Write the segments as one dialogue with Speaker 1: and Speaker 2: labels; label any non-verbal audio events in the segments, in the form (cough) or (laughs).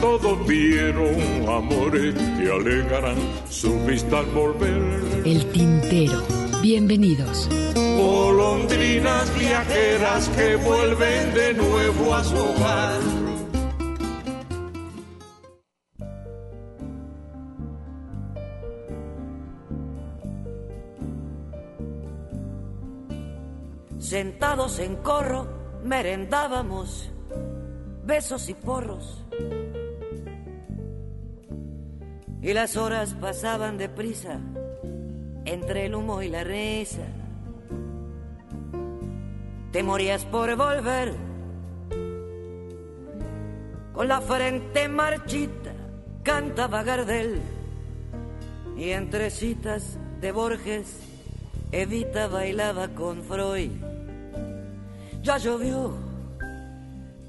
Speaker 1: Todos vieron amores que alegarán su vista al volver.
Speaker 2: El tintero. Bienvenidos.
Speaker 1: Golondrinas viajeras que vuelven de nuevo a su hogar.
Speaker 3: Sentados en corro, merendábamos besos y porros. Y las horas pasaban deprisa entre el humo y la risa. Te morías por volver con la frente marchita, cantaba Gardel. Y entre citas de Borges, Evita bailaba con Freud. Ya llovió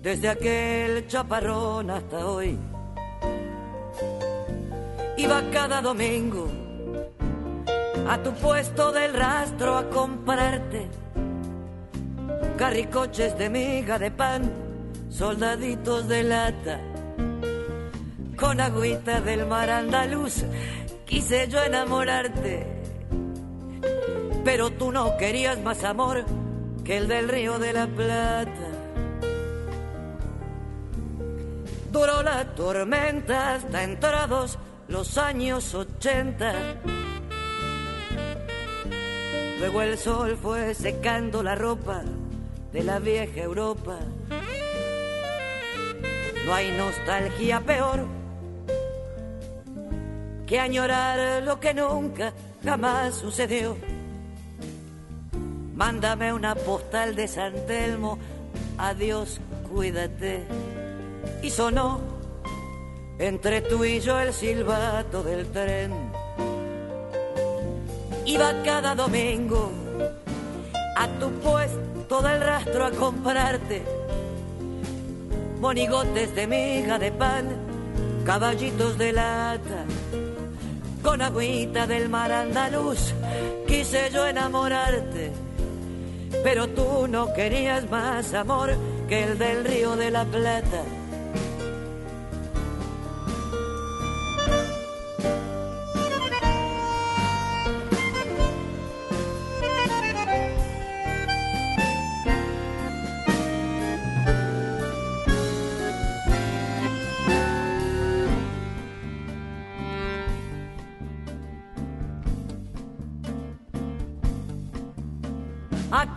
Speaker 3: desde aquel chaparrón hasta hoy. Iba cada domingo a tu puesto del rastro a comprarte carricoches de miga de pan, soldaditos de lata, con agüita del mar andaluz. Quise yo enamorarte, pero tú no querías más amor que el del río de la Plata. Duró la tormenta hasta entrados los años ochenta. Luego el sol fue secando la ropa de la vieja Europa. No hay nostalgia peor que añorar lo que nunca jamás sucedió. Mándame una postal de San Telmo, adiós, cuídate. Y sonó entre tú y yo el silbato del tren. Iba cada domingo a tu puesto del rastro a comprarte monigotes de miga de pan, caballitos de lata, con agüita del mar andaluz. Quise yo enamorarte, pero tú no querías más amor que el del río de la Plata.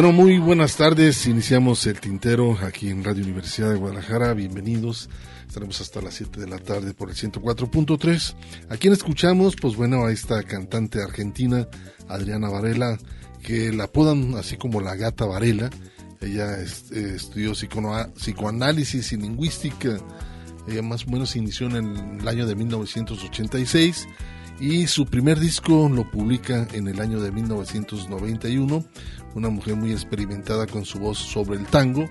Speaker 4: Bueno, muy buenas tardes. Iniciamos el tintero aquí en Radio Universidad de Guadalajara. Bienvenidos. Estaremos hasta las 7 de la tarde por el 104.3. ¿A quién escuchamos? Pues bueno, a esta cantante argentina, Adriana Varela, que la apodan así como la gata Varela. Ella eh, estudió psicoanálisis y lingüística. Ella más o menos inició en el año de 1986 y su primer disco lo publica en el año de 1991, una mujer muy experimentada con su voz sobre el tango.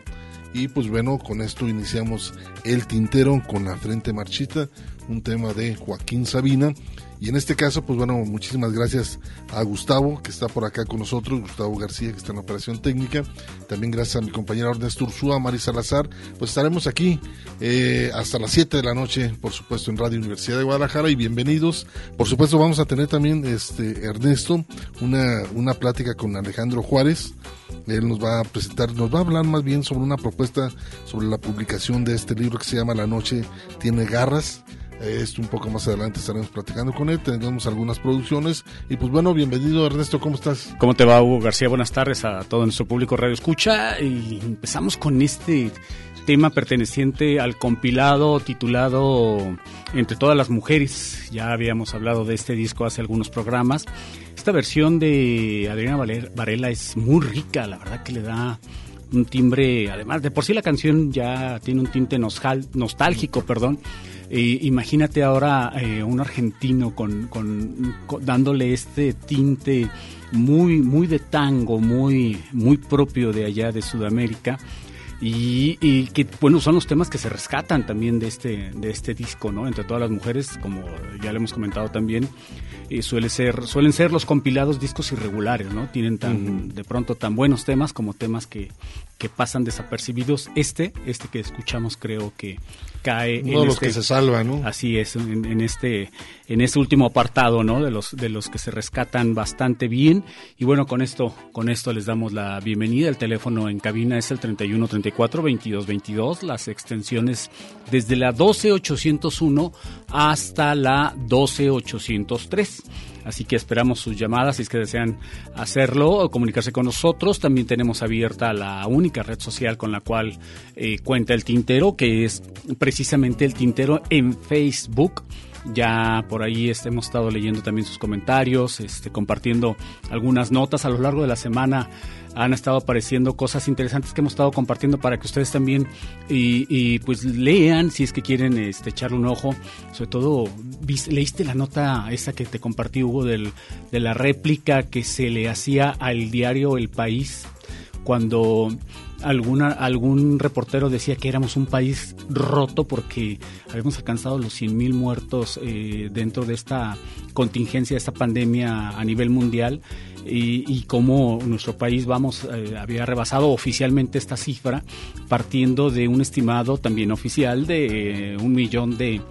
Speaker 4: Y pues bueno, con esto iniciamos El Tintero con la frente marchita, un tema de Joaquín Sabina y en este caso, pues bueno, muchísimas gracias a Gustavo, que está por acá con nosotros, Gustavo García, que está en operación técnica. También gracias a mi compañera Ernesto Ursúa, Mari Salazar. Pues estaremos aquí eh, hasta las 7 de la noche, por supuesto, en Radio Universidad de Guadalajara. Y bienvenidos. Por supuesto, vamos a tener también, este Ernesto, una, una plática con Alejandro Juárez. Él nos va a presentar, nos va a hablar más bien sobre una propuesta sobre la publicación de este libro que se llama La Noche Tiene Garras esto un poco más adelante estaremos platicando con él, tendremos algunas producciones. Y pues bueno, bienvenido Ernesto, ¿cómo estás?
Speaker 5: ¿Cómo te va Hugo García? Buenas tardes a todo nuestro público Radio Escucha. Y empezamos con este tema perteneciente al compilado titulado Entre todas las mujeres. Ya habíamos hablado de este disco hace algunos programas. Esta versión de Adriana Varela es muy rica, la verdad que le da un timbre, además de por sí la canción ya tiene un tinte nostálgico, perdón, imagínate ahora eh, un argentino con, dándole este tinte muy, muy de tango, muy, muy propio de allá de Sudamérica. Y, y, que bueno son los temas que se rescatan también de este de este disco no entre todas las mujeres como ya le hemos comentado también suele ser, suelen ser los compilados discos irregulares, ¿no? Tienen tan, de pronto tan buenos temas como temas que, que pasan desapercibidos. Este, este que escuchamos creo que cae
Speaker 4: Uno en de los que este se salva, ¿no?
Speaker 5: Así es, en, este, en este último apartado, ¿no? De los, de los que se rescatan bastante bien. Y bueno, con esto, con esto les damos la bienvenida. El teléfono en cabina es el 3134 2222, las extensiones desde la 12801 hasta la 12803. Así que esperamos sus llamadas si es que desean hacerlo o comunicarse con nosotros. También tenemos abierta la única red social con la cual eh, cuenta el tintero, que es precisamente el tintero en Facebook. Ya por ahí este, hemos estado leyendo también sus comentarios, este, compartiendo algunas notas a lo largo de la semana han estado apareciendo cosas interesantes que hemos estado compartiendo para que ustedes también y, pues lean si es que quieren este, echarle un ojo. Sobre todo, leíste la nota esa que te compartí, Hugo, del, de la réplica que se le hacía al diario El País cuando alguna, algún reportero decía que éramos un país roto porque habíamos alcanzado los 100.000 muertos eh, dentro de esta contingencia, de esta pandemia a nivel mundial y, cómo nuestro país vamos eh, había rebasado oficialmente esta cifra partiendo de un estimado también oficial de eh, un millón de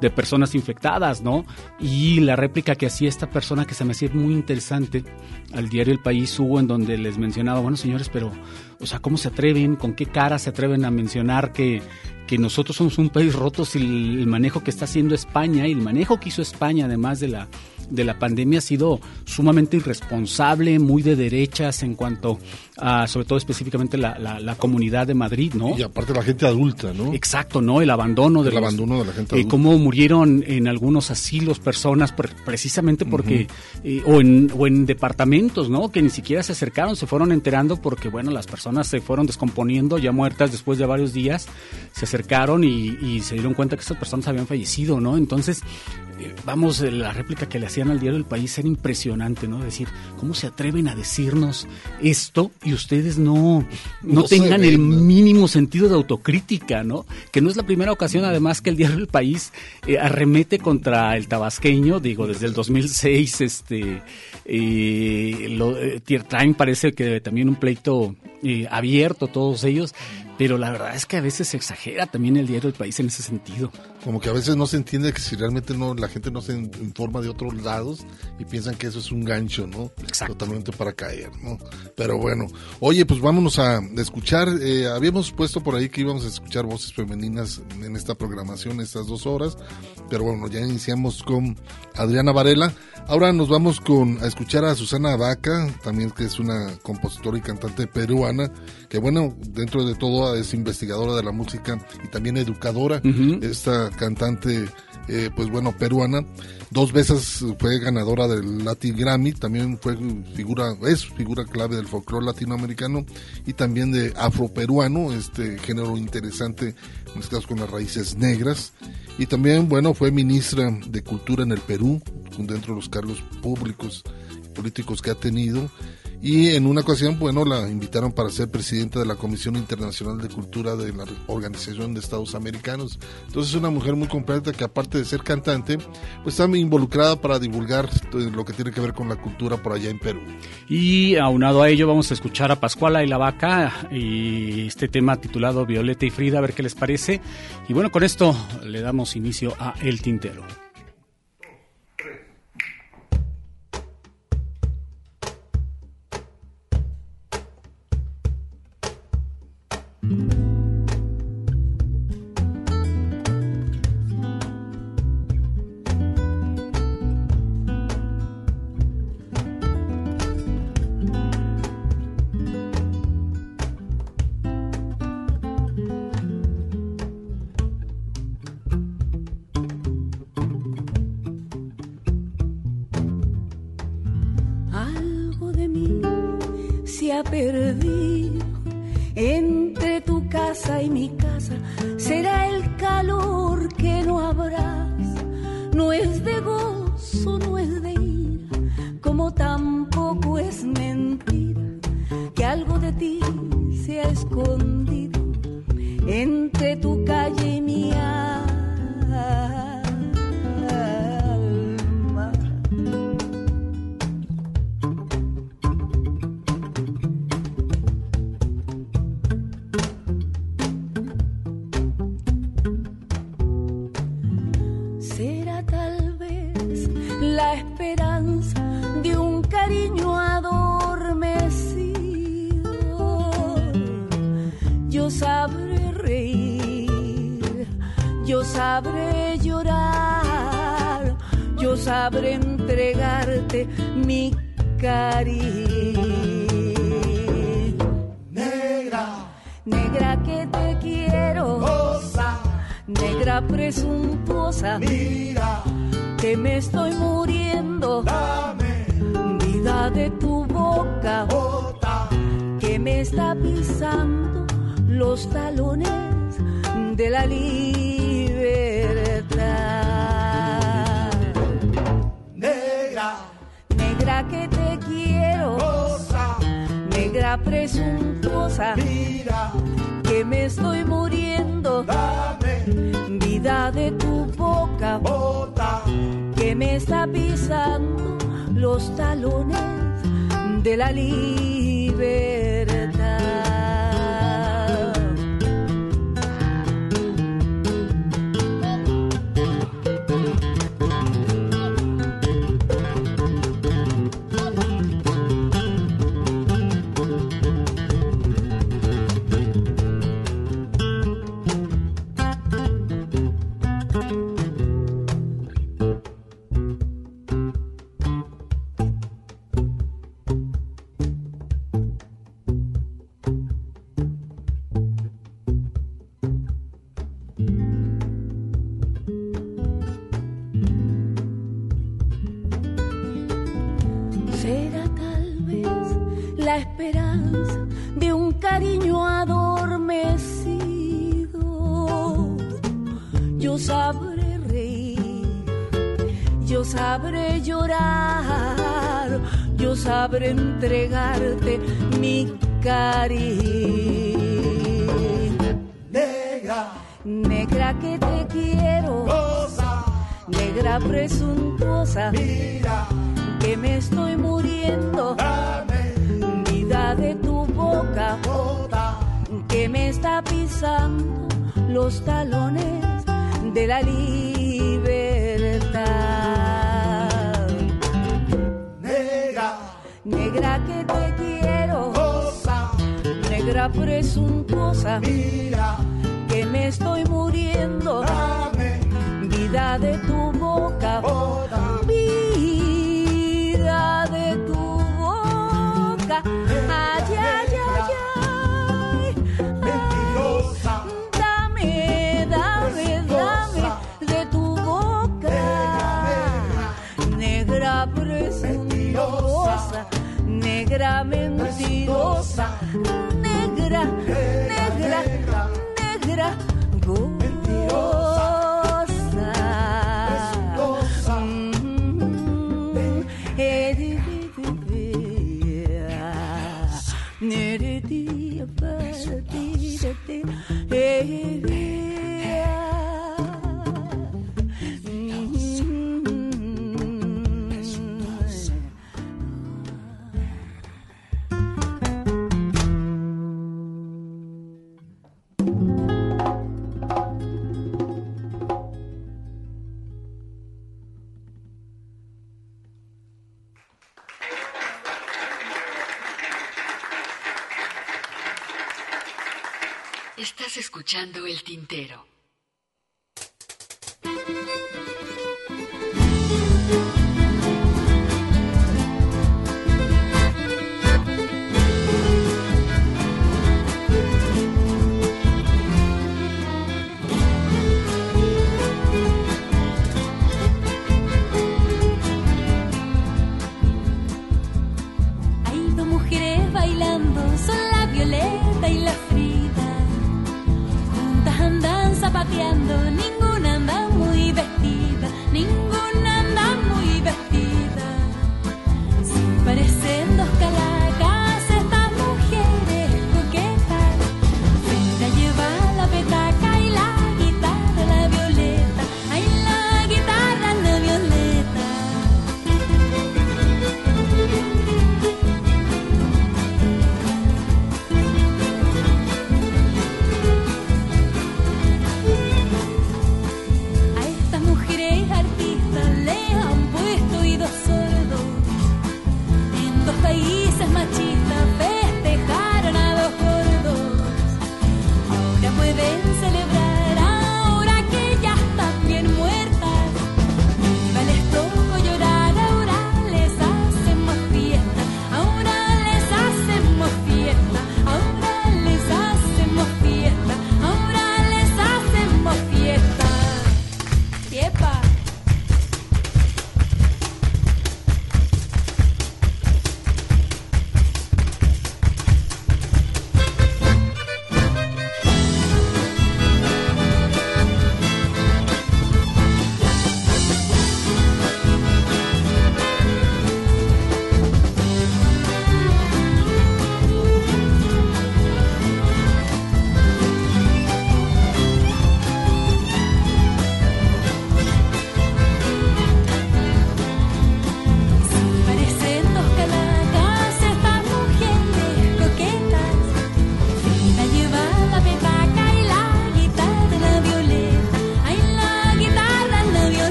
Speaker 5: de personas infectadas, ¿no? Y la réplica que hacía esta persona que se me hacía muy interesante al diario El País hubo en donde les mencionaba, bueno señores, pero, o sea, ¿cómo se atreven, con qué cara se atreven a mencionar que, que nosotros somos un país roto si el manejo que está haciendo España y el manejo que hizo España, además de la de la pandemia ha sido sumamente irresponsable, muy de derechas en cuanto a, sobre todo específicamente la, la, comunidad de Madrid, ¿no?
Speaker 4: Y aparte la gente adulta, ¿no?
Speaker 5: Exacto, ¿no? El abandono de,
Speaker 4: el abandono de la gente
Speaker 5: eh, adulta. cómo murieron en algunos asilos personas precisamente porque, eh, o, en, o en departamentos, ¿no? Que ni siquiera se acercaron, se fueron enterando porque, bueno, las personas se fueron descomponiendo ya muertas después de varios días, se acercaron y, y se dieron cuenta que estas personas habían fallecido, ¿no? Entonces, vamos, la réplica que le hacían al diario El País era impresionante, ¿no? Decir, ¿cómo se atreven a decirnos esto y ustedes no, no, tengan el mínimo sentido de autocrítica, ¿no? Que no es la primera ocasión, además, que el diario El País eh, arremete contra el tabasqueño, digo, desde el 2006, este, eh, lo, eh, parece que también un pleito abierto, todos ellos, pero la verdad es que a veces se exagera también el diario El País en ese sentido.
Speaker 4: Como que a veces no se entiende que si realmente no la gente no se informa de otros lados y piensan que eso es un gancho, ¿no?
Speaker 5: Exacto.
Speaker 4: Totalmente para caer, ¿no? Pero bueno, oye, pues vámonos a escuchar. Eh, habíamos puesto por ahí que íbamos a escuchar voces femeninas en esta programación, estas dos horas, pero bueno, ya iniciamos con Adriana Varela. Ahora nos vamos con a escuchar a Susana Vaca, también que es una compositora y cantante peruana, que bueno, dentro de todo es investigadora de la música y también educadora. Esta cantante, eh, pues bueno, peruana. Dos veces fue ganadora del Latin Grammy, también fue figura, es figura clave del folclore latinoamericano y también de afroperuano, este género interesante, caso con las raíces negras. Y también, bueno, fue ministra de Cultura en el Perú, dentro de los cargos públicos políticos que ha tenido y en una ocasión, bueno, la invitaron para ser presidenta de la Comisión Internacional de Cultura de la Organización de Estados Americanos. Entonces es una mujer muy completa que aparte de ser cantante, pues está involucrada para divulgar lo que tiene que ver con la cultura por allá en Perú.
Speaker 5: Y aunado a ello vamos a escuchar a Pascuala y la Vaca y este tema titulado Violeta y Frida, a ver qué les parece. Y bueno, con esto le damos inicio a El Tintero.
Speaker 6: Algo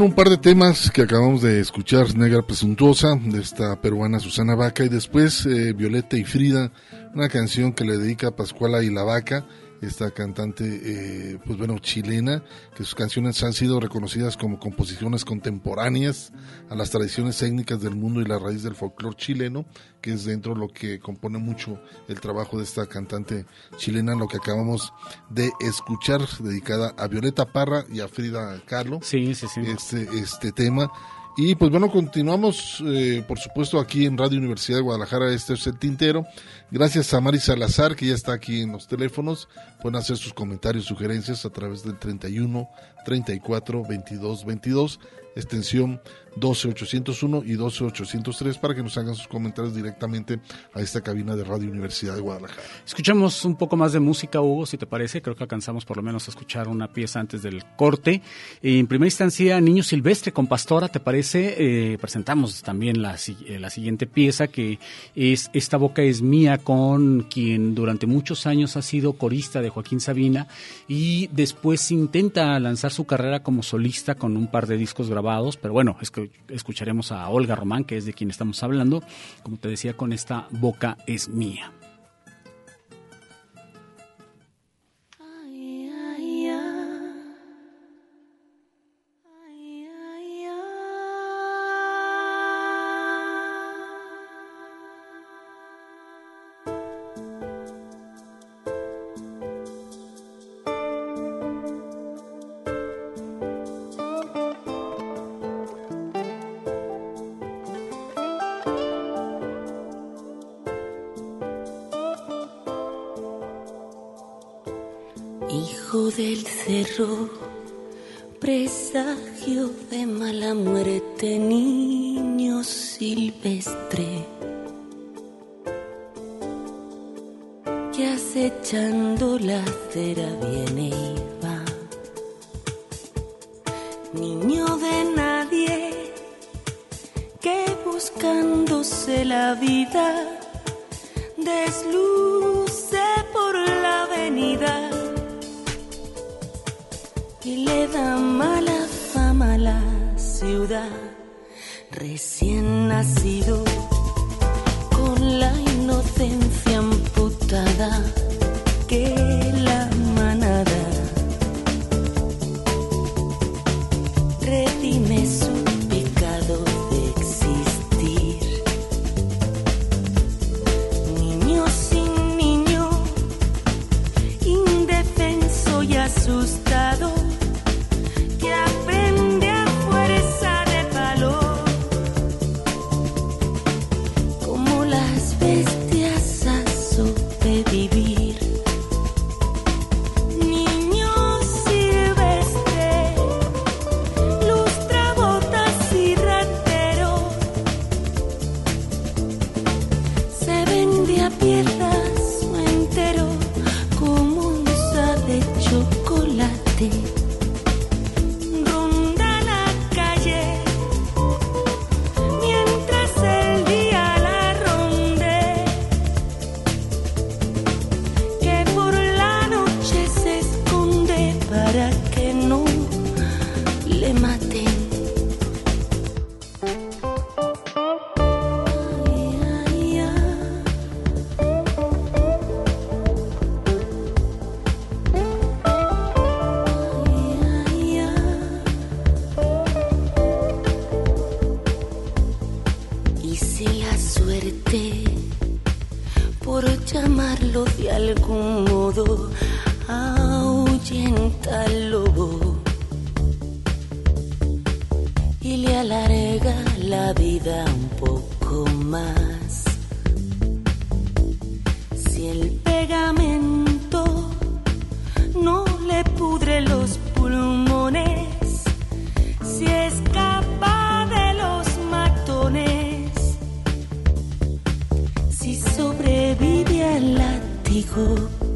Speaker 6: Un
Speaker 4: par de temas que acabamos de escuchar, Negra Presuntuosa, de esta peruana Susana Vaca, y después eh, Violeta y Frida, una canción que le dedica a Pascuala y la Vaca, esta cantante, eh, pues bueno, chilena, que sus canciones han sido reconocidas como composiciones contemporáneas a las tradiciones étnicas del mundo y la raíz del folclore chileno, que es dentro de lo que compone mucho el trabajo de esta cantante chilena, lo que acabamos de escuchar, dedicada a Violeta Parra y a Frida Kahlo.
Speaker 7: Sí, sí, sí.
Speaker 4: Este, este tema. Y pues bueno, continuamos, eh, por supuesto, aquí en Radio Universidad de Guadalajara. Este es el Tintero. Gracias a Mari Salazar, que ya está aquí en los teléfonos. Pueden hacer sus comentarios, sugerencias a través del 31 34 22 22, extensión 12801 y 12803, para que nos hagan sus comentarios directamente a esta cabina de Radio Universidad de Guadalajara.
Speaker 7: Escuchamos un poco más de música, Hugo, si te parece. Creo que alcanzamos por lo menos a escuchar una pieza antes del corte. En primera instancia, Niño Silvestre con Pastora, ¿te parece? Eh, presentamos también la, eh, la siguiente pieza, que es Esta boca es mía, con quien durante muchos años ha sido corista de Joaquín Sabina y después intenta lanzar su carrera como solista con un par de discos grabados, pero bueno, es que escucharemos a Olga Román, que es de quien estamos hablando, como te decía, con esta boca es mía.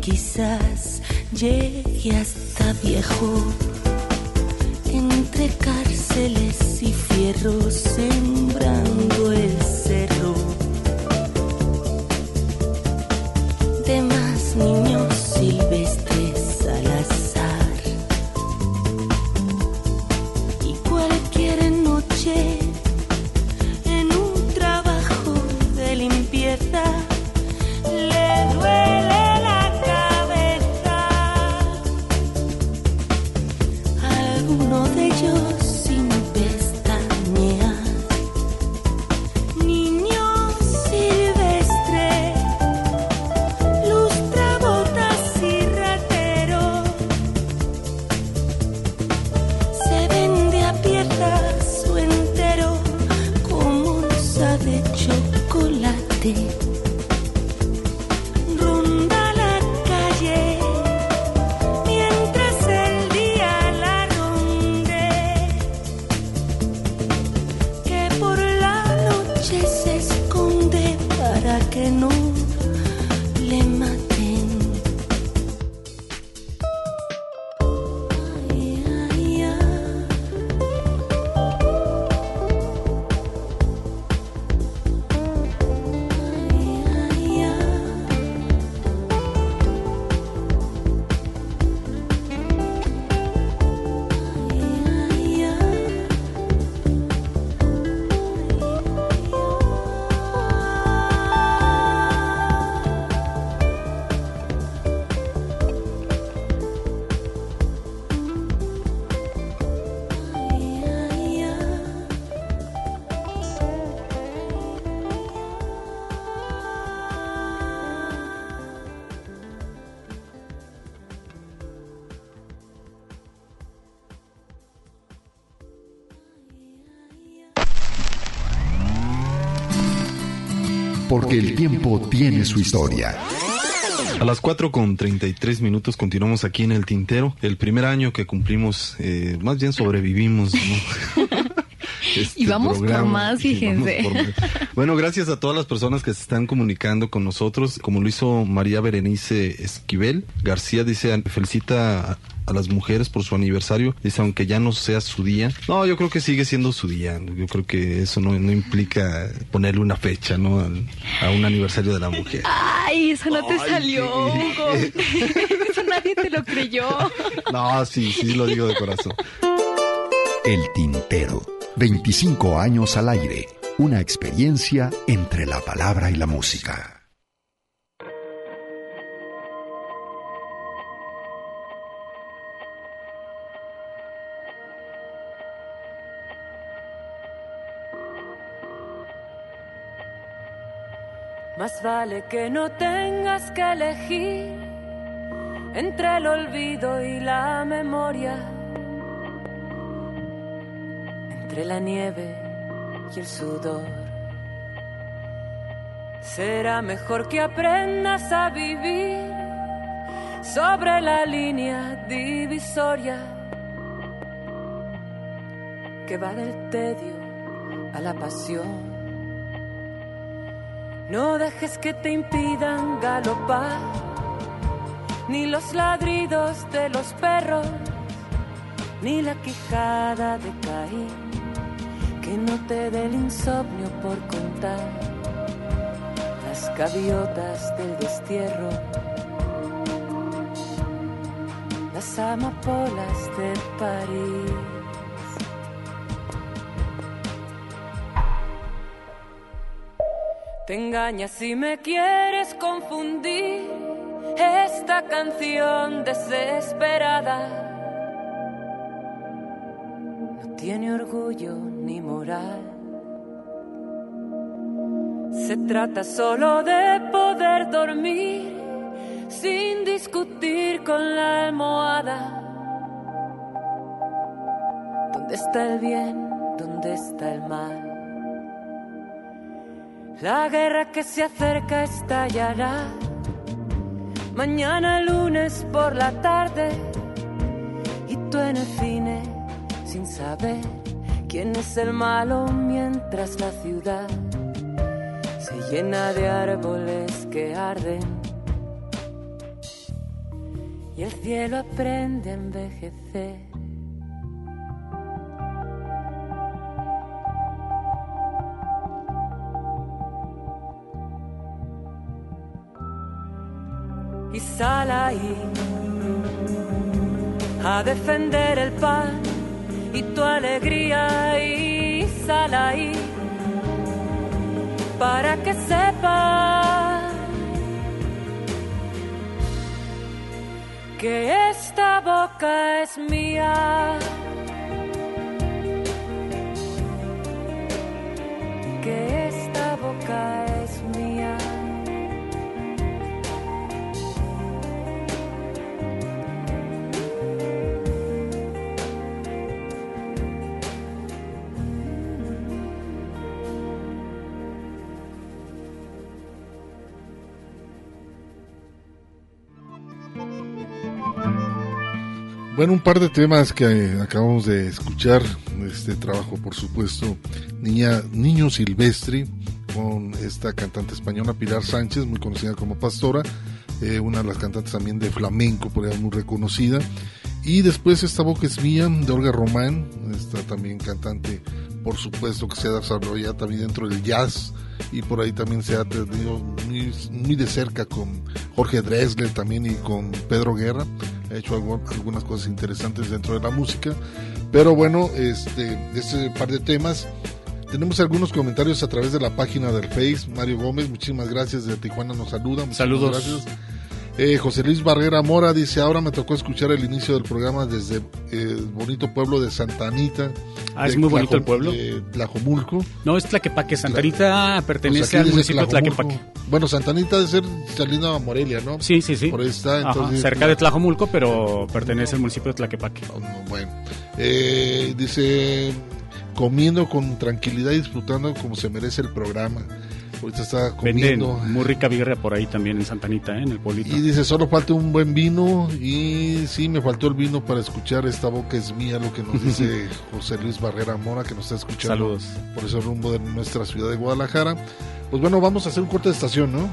Speaker 8: Quizás llegue hasta viejo. Entre cárceles y fierros sembrando el
Speaker 9: porque el tiempo tiene su historia.
Speaker 10: A las 4 con 33 minutos continuamos aquí en el Tintero. El primer año que cumplimos, eh, más bien sobrevivimos, ¿no? (laughs) Este
Speaker 11: Y vamos por
Speaker 10: programa.
Speaker 11: más,
Speaker 10: Y
Speaker 11: fíjense.
Speaker 10: por más. Bueno, gracias a todas las personas que se están comunicando con nosotros, como lo hizo María Berenice Esquivel. García dice, felicita a, a las mujeres por su aniversario. Dice, aunque ya no sea su día. No, yo creo que sigue siendo su día. Yo creo que eso no, no implica ponerle una fecha, ¿no? Al- a un aniversario de la mujer.
Speaker 11: Ay, eso no te
Speaker 10: Ay,
Speaker 11: salió.
Speaker 10: qué-
Speaker 11: Hugo. (laughs) Eso nadie te lo creyó.
Speaker 10: No, sí, sí lo digo de corazón.
Speaker 9: El Tintero. 25 años al aire. Una experiencia entre la palabra y la música.
Speaker 12: Vale que no tengas que elegir entre el olvido y la memoria, entre la nieve y el sudor. Será mejor que aprendas a vivir sobre la línea divisoria que va del tedio a la pasión. No dejes que te impidan galopar, ni los ladridos de los perros, ni la quijada de Caín, que no te dé el insomnio por contar las gaviotas del destierro, las amapolas de París. Te engañas si me quieres confundir esta canción desesperada. No tiene orgullo ni moral. Se trata solo de poder dormir sin discutir con la almohada. ¿Dónde está el bien? ¿Dónde está el mal? La guerra que se acerca estallará. Mañana lunes por la tarde. Y tú en el cine sin saber quién es el malo mientras la ciudad se llena de árboles que arden. Y el cielo aprende a envejecer. Sal ahí a defender el pan y tu alegría y sal ahí para que sepa que esta boca es mía. Que esta boca
Speaker 4: Bueno, un par de temas que eh, acabamos de escuchar. Este trabajo, por supuesto, Niña, Niño Silvestre, con esta cantante española Pilar Sánchez, muy conocida como Pastora, eh, una de las cantantes también de flamenco, por ahí muy reconocida. Y después esta boca es mía, de Olga Román, esta también cantante, por supuesto, que se ha desarrollado también dentro del jazz y por ahí también se ha tenido muy, muy de cerca con Jorge Dresler también y con Pedro Guerra. Ha hecho algo- algunas cosas interesantes dentro de la música. Pero bueno, este, este par de temas. Tenemos algunos comentarios a través de la página del Face. Mario Gómez, muchísimas gracias. De Tijuana nos saluda.
Speaker 5: Saludos.
Speaker 4: Gracias. Eh, José Luis Barrera Mora dice, ahora me tocó escuchar el inicio del programa desde eh, el bonito pueblo de Santa Anita.
Speaker 5: Ah, es muy bonito el pueblo.
Speaker 4: de Tlajomulco.
Speaker 5: No, es Tlaquepaque. Santa Anita pertenece
Speaker 4: Pues
Speaker 5: al municipio de
Speaker 4: Tlajomulco.
Speaker 5: Tlaquepaque.
Speaker 4: Bueno, Santa Anita debe ser saliendo a Morelia, ¿no?
Speaker 5: Sí, sí, sí.
Speaker 4: Por ahí está.
Speaker 5: Ajá, cerca de Tlajomulco, pero pertenece al municipio de Tlaquepaque.
Speaker 4: Bueno, eh, dice, comiendo con tranquilidad y disfrutando como se merece el programa. Ahorita está
Speaker 5: Venden
Speaker 4: comiendo.
Speaker 5: muy rica birria por ahí también en Santanita, ¿eh? en el pueblito.
Speaker 4: Y dice, solo falta un buen vino. Y sí, me faltó el vino para escuchar Esta boca es mía, lo que nos dice (laughs) José Luis Barrera Mora, que nos está escuchando
Speaker 5: Saludos.
Speaker 4: por ese rumbo de nuestra ciudad de Guadalajara. Pues bueno, vamos a hacer un corte de estación, ¿no?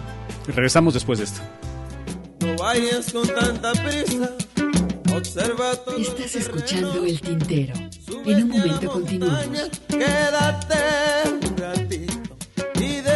Speaker 5: Y regresamos después de esto.
Speaker 13: No vayas con tanta prisa. Observa todo
Speaker 2: Estás escuchando El Tintero. En un momento continuamos.
Speaker 13: Quédate un ratito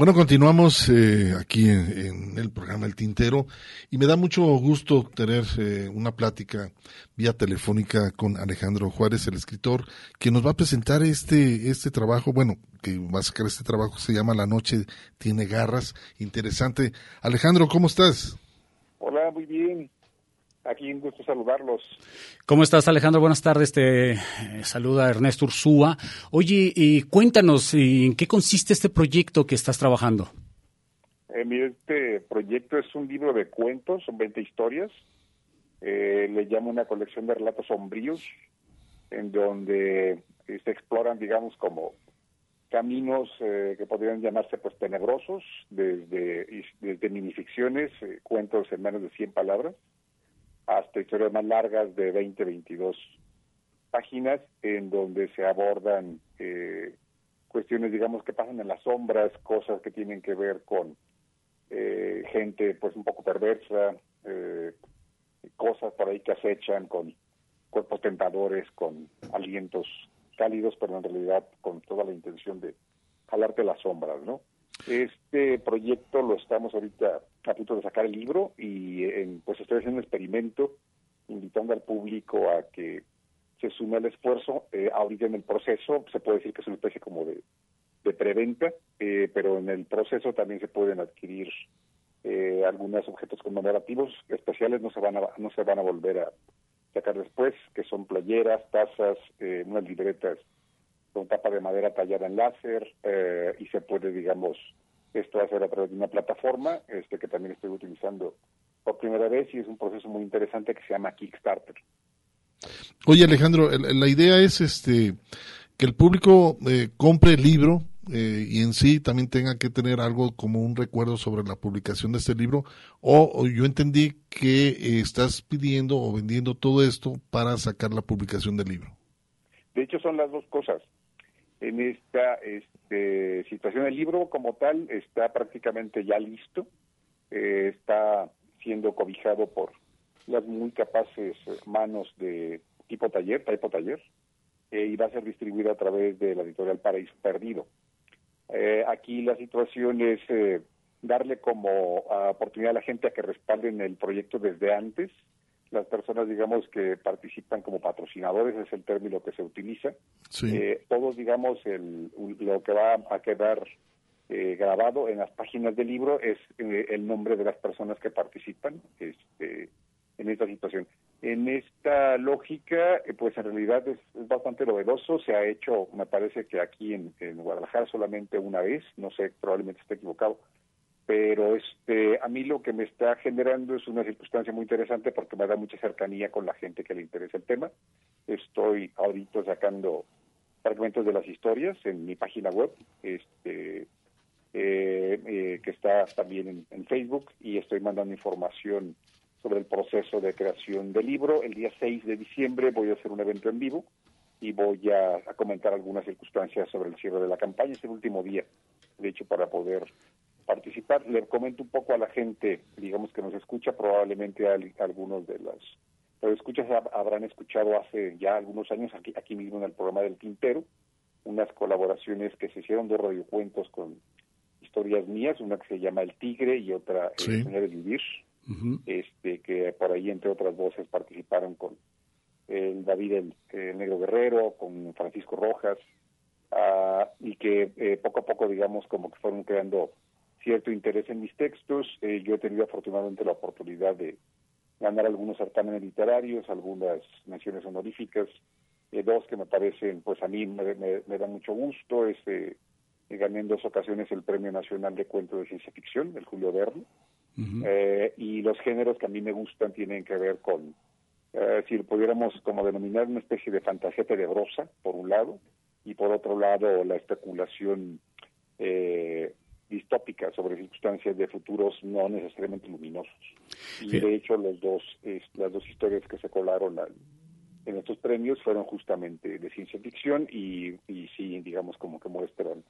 Speaker 4: Bueno, continuamos eh, aquí en, el programa El Tintero y me da mucho gusto tener eh, una plática vía telefónica con Alejandro Juárez, el escritor, que nos va a presentar este, este trabajo, bueno, que va a sacar este trabajo, se llama La Noche Tiene Garras, interesante. Alejandro, ¿cómo estás?
Speaker 14: Hola, muy bien. Aquí un gusto saludarlos.
Speaker 5: ¿Cómo estás, Alejandro? Buenas tardes. Te eh, saluda Ernesto Ursúa. Oye, y cuéntanos, ¿en qué consiste este proyecto que estás trabajando?
Speaker 14: Eh, este proyecto es un libro de cuentos, son 20 historias. Eh, le llamo una colección de relatos sombríos, en donde eh, se exploran, digamos, como caminos eh, que podrían llamarse pues tenebrosos, desde, desde minificciones, eh, cuentos en menos de 100 palabras, hasta historias más largas de 20, 22 páginas, en donde se abordan eh, cuestiones, digamos, que pasan en las sombras, cosas que tienen que ver con eh, gente pues un poco perversa, eh, cosas por ahí que acechan con cuerpos tentadores, con alientos cálidos, pero en realidad con toda la intención de jalarte las sombras, ¿no? Este proyecto lo estamos ahorita a punto de sacar el libro y en- pues estoy haciendo un experimento invitando al público a que se sume al esfuerzo. Eh, ahorita en el proceso se puede decir que es una especie como de, de preventa, eh, pero en el proceso también se pueden adquirir eh, algunos objetos conmemorativos especiales, no se van a, no se van a volver a sacar después, que son playeras, tazas, eh, unas libretas con tapa de madera tallada en láser eh, y se puede, digamos, esto hacer a través de una plataforma este que también estoy utilizando por primera vez y es un proceso muy interesante que se llama Kickstarter.
Speaker 4: Oye, Alejandro, la idea es este que el público eh, compre el libro eh, y en sí también tenga que tener algo como un recuerdo sobre la publicación de este libro. O, o yo entendí que eh, estás pidiendo o vendiendo todo esto para sacar la publicación del libro.
Speaker 14: De hecho, son las dos cosas. En esta este, situación, el libro como tal está prácticamente ya listo. Eh, está siendo cobijado por las muy capaces manos de tipo taller, tipo taller, eh, y va a ser distribuido a través de la editorial Paraíso Perdido. Eh, aquí la situación es darle como ah, oportunidad a la gente a que respalden el proyecto desde antes. Las personas, digamos, que participan como patrocinadores, es el término que se utiliza. Eh, todos, digamos, el, lo que va a quedar eh, grabado en las páginas del libro es eh, el nombre de las personas que participan este, en esta situación. En esta lógica, eh, pues en realidad es, es bastante novedoso. Se ha hecho, me parece que aquí en, en Guadalajara solamente una vez, no sé, probablemente esté equivocado, pero este a mí lo que me está generando es una circunstancia muy interesante porque me da mucha cercanía con la gente que le interesa el tema. Estoy ahorita sacando fragmentos de las historias en mi página web, este eh, eh, que está también en, Facebook y estoy mandando información sobre el proceso de creación del libro. El día 6 de diciembre voy a hacer un evento en vivo y voy a comentar algunas circunstancias sobre el cierre de la campaña. Es el último día, de hecho, para poder participar. Le comento un poco a la gente, digamos que nos escucha, probablemente al- algunos de los los escuchas hab- habrán escuchado hace ya algunos años aquí, aquí mismo en el programa del Tintero, unas colaboraciones que se hicieron, dos radiocuentos con historias mías, una que se llama El Tigre y otra eh,
Speaker 4: Sí.
Speaker 14: El Sueño de Vivir, este que por ahí, entre otras voces, participaron con el David el, el Negro Guerrero, con Francisco Rojas, ah, y que eh, poco a poco, digamos, como que fueron creando cierto interés en mis textos. Eh, yo he tenido afortunadamente la oportunidad de ganar algunos certámenes literarios, algunas menciones honoríficas, eh, dos que me parecen, pues a mí me, me, me da mucho gusto. Este, gané en dos ocasiones el Premio Nacional de Cuento de Ciencia Ficción, el Julio Verne. Eh, y los géneros que a mí me gustan tienen que ver con, eh, si lo pudiéramos como denominar una especie de fantasía tenebrosa, por un lado, y por otro lado la especulación eh, distópica sobre circunstancias de futuros no necesariamente luminosos. Y
Speaker 5: Sí.
Speaker 14: de hecho los dos, las dos historias que se colaron al- en estos premios fueron justamente de ciencia ficción y, y sí, digamos, como que muestran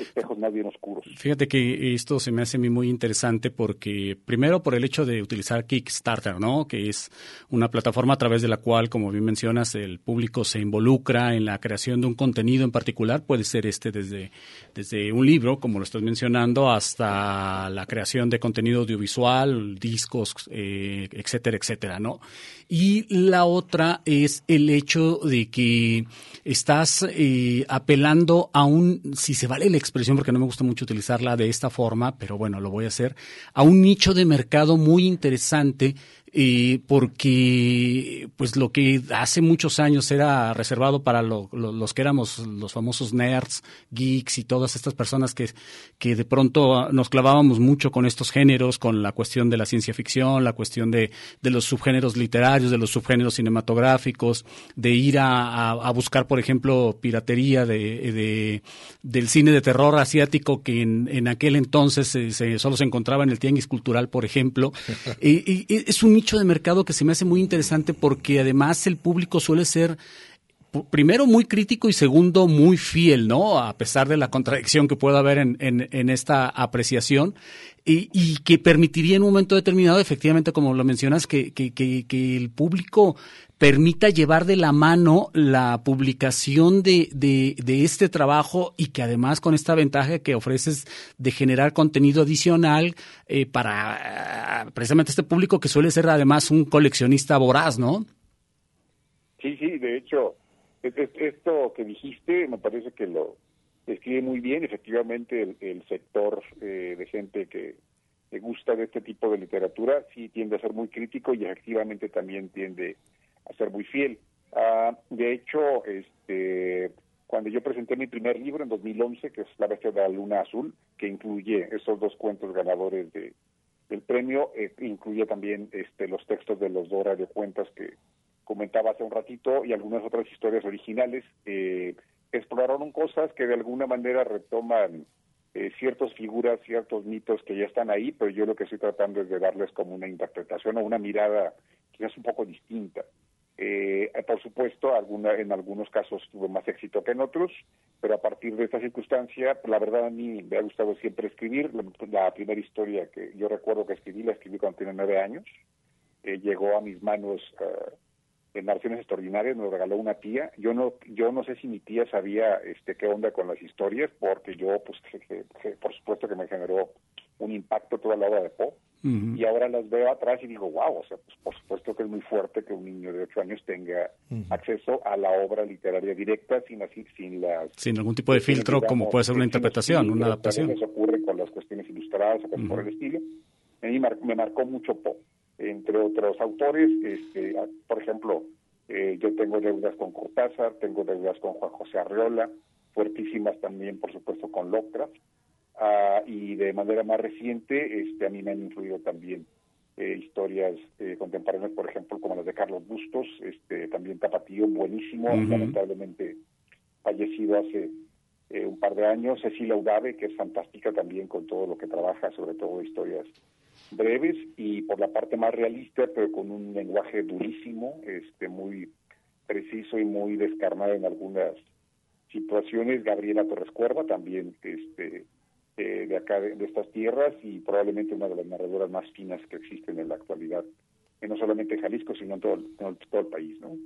Speaker 14: espejos más bien oscuros.
Speaker 5: Fíjate que esto se me hace muy interesante porque, primero, por el hecho de utilizar Kickstarter, ¿no? Que es una plataforma a través de la cual, como bien mencionas, el público se involucra en la creación de un contenido en particular. Puede ser este desde, desde un libro, como lo estás mencionando, hasta la creación de contenido audiovisual, discos, eh, etcétera, etcétera, ¿no? Y la otra es el hecho de que estás eh, apelando a un, si se vale la expresión, porque no me gusta mucho utilizarla de esta forma, pero bueno, lo voy a hacer, a un nicho de mercado muy interesante eh, porque pues lo que hace muchos años era reservado para lo- lo- los que éramos los famosos nerds, geeks y todas estas personas que, que de pronto nos clavábamos mucho con estos géneros, con la cuestión de la ciencia ficción, la cuestión de, de los subgéneros literarios, de los subgéneros cinematográficos, de ir a, a- a buscar, por ejemplo, piratería de, de- del cine de terror asiático que en, en aquel entonces eh, se- solo se encontraba en el tianguis cultural, por ejemplo. (laughs) Y- y- y es un nicho de mercado que se me hace muy interesante porque además el público suele ser primero muy crítico y segundo muy fiel, ¿no? A pesar de la contradicción que pueda haber en, esta apreciación y, que permitiría en un momento determinado, efectivamente, como lo mencionas, que el público permita llevar de la mano la publicación de, de- este trabajo y que además con esta ventaja que ofreces de generar contenido adicional eh, para eh, precisamente este público que suele ser además un coleccionista voraz, ¿no?
Speaker 14: Sí, sí, de hecho, es- es- esto que dijiste me parece que lo describe muy bien. Efectivamente, el, sector eh, de gente que le gusta de este tipo de literatura sí tiende a ser muy crítico y efectivamente también tiende ser muy fiel. Ah, de hecho, este, cuando yo presenté mi primer libro en 2011, que es La Bestia de la Luna Azul, que incluye esos dos cuentos ganadores de, del premio, eh, incluye también este, los textos de los dos radiocuentas que comentaba hace un ratito y algunas otras historias originales eh, exploraron cosas que de alguna manera retoman eh, ciertas figuras, ciertos mitos que ya están ahí, pero yo lo que estoy tratando es de darles como una interpretación o una mirada quizás un poco distinta. Eh, por supuesto, alguna, en algunos casos tuvo más éxito que en otros, pero a partir de esta circunstancia, la verdad a mí me ha gustado siempre escribir. La, primera historia que yo recuerdo que escribí, la escribí cuando tenía nueve años. Eh, llegó a mis manos ah, en Narraciones Extraordinarias, me lo regaló una tía. Yo no yo no sé si mi tía sabía este qué onda con las historias, porque yo, pues, que- (laughs) que por supuesto que me generó un impacto toda la obra de Poe. Y ahora las veo atrás y digo, wow, o sea, pues por supuesto que es muy fuerte que un niño de ocho años tenga acceso a la obra literaria directa sin así, sin las
Speaker 5: Sin algún tipo de filtro, como puede ser una interpretación, una adaptación.
Speaker 14: También eso ocurre con las cuestiones ilustradas o por el estilo. A mí mar- me marcó mucho Poe, entre otros autores. Este, por ejemplo, eh, yo tengo deudas con Cortázar, tengo deudas con Juan José Arreola, fuertísimas también, por supuesto, con Lovecraft. Ah, y de manera más reciente, este, a mí me han influido también eh, historias eh, contemporáneas, por ejemplo, como las de Carlos Bustos, este, también Tapatío, buenísimo, lamentablemente fallecido hace eh, un par de años, Cecilia Udave, que es fantástica también con todo lo que trabaja, sobre todo historias breves y por la parte más realista, pero con un lenguaje durísimo, este, muy preciso y muy descarnado en algunas situaciones. Gabriela Torres Cuerva, también este, eh, de acá, de, estas tierras, y probablemente una de las narradoras más finas que existen en la actualidad, no solamente en Jalisco, sino en todo, el- país. ¿no?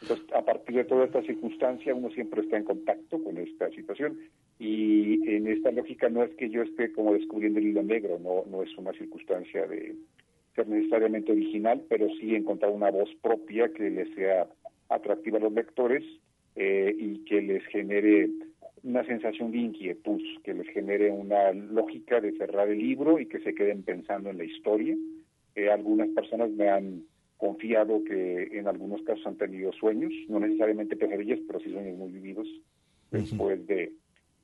Speaker 14: Entonces, a partir de toda esta circunstancia, uno siempre está en contacto con esta situación, y en esta lógica no es que yo esté como descubriendo el hilo negro, no, no es una circunstancia de ser necesariamente original, pero sí encontrar una voz propia que les sea atractiva a los lectores eh, y que les genere una sensación de inquietud, que les genere una lógica de cerrar el libro y que se queden pensando en la historia. Eh, algunas personas me han confiado que en algunos casos han tenido sueños, no necesariamente pesadillas, pero sí sueños muy vividos después de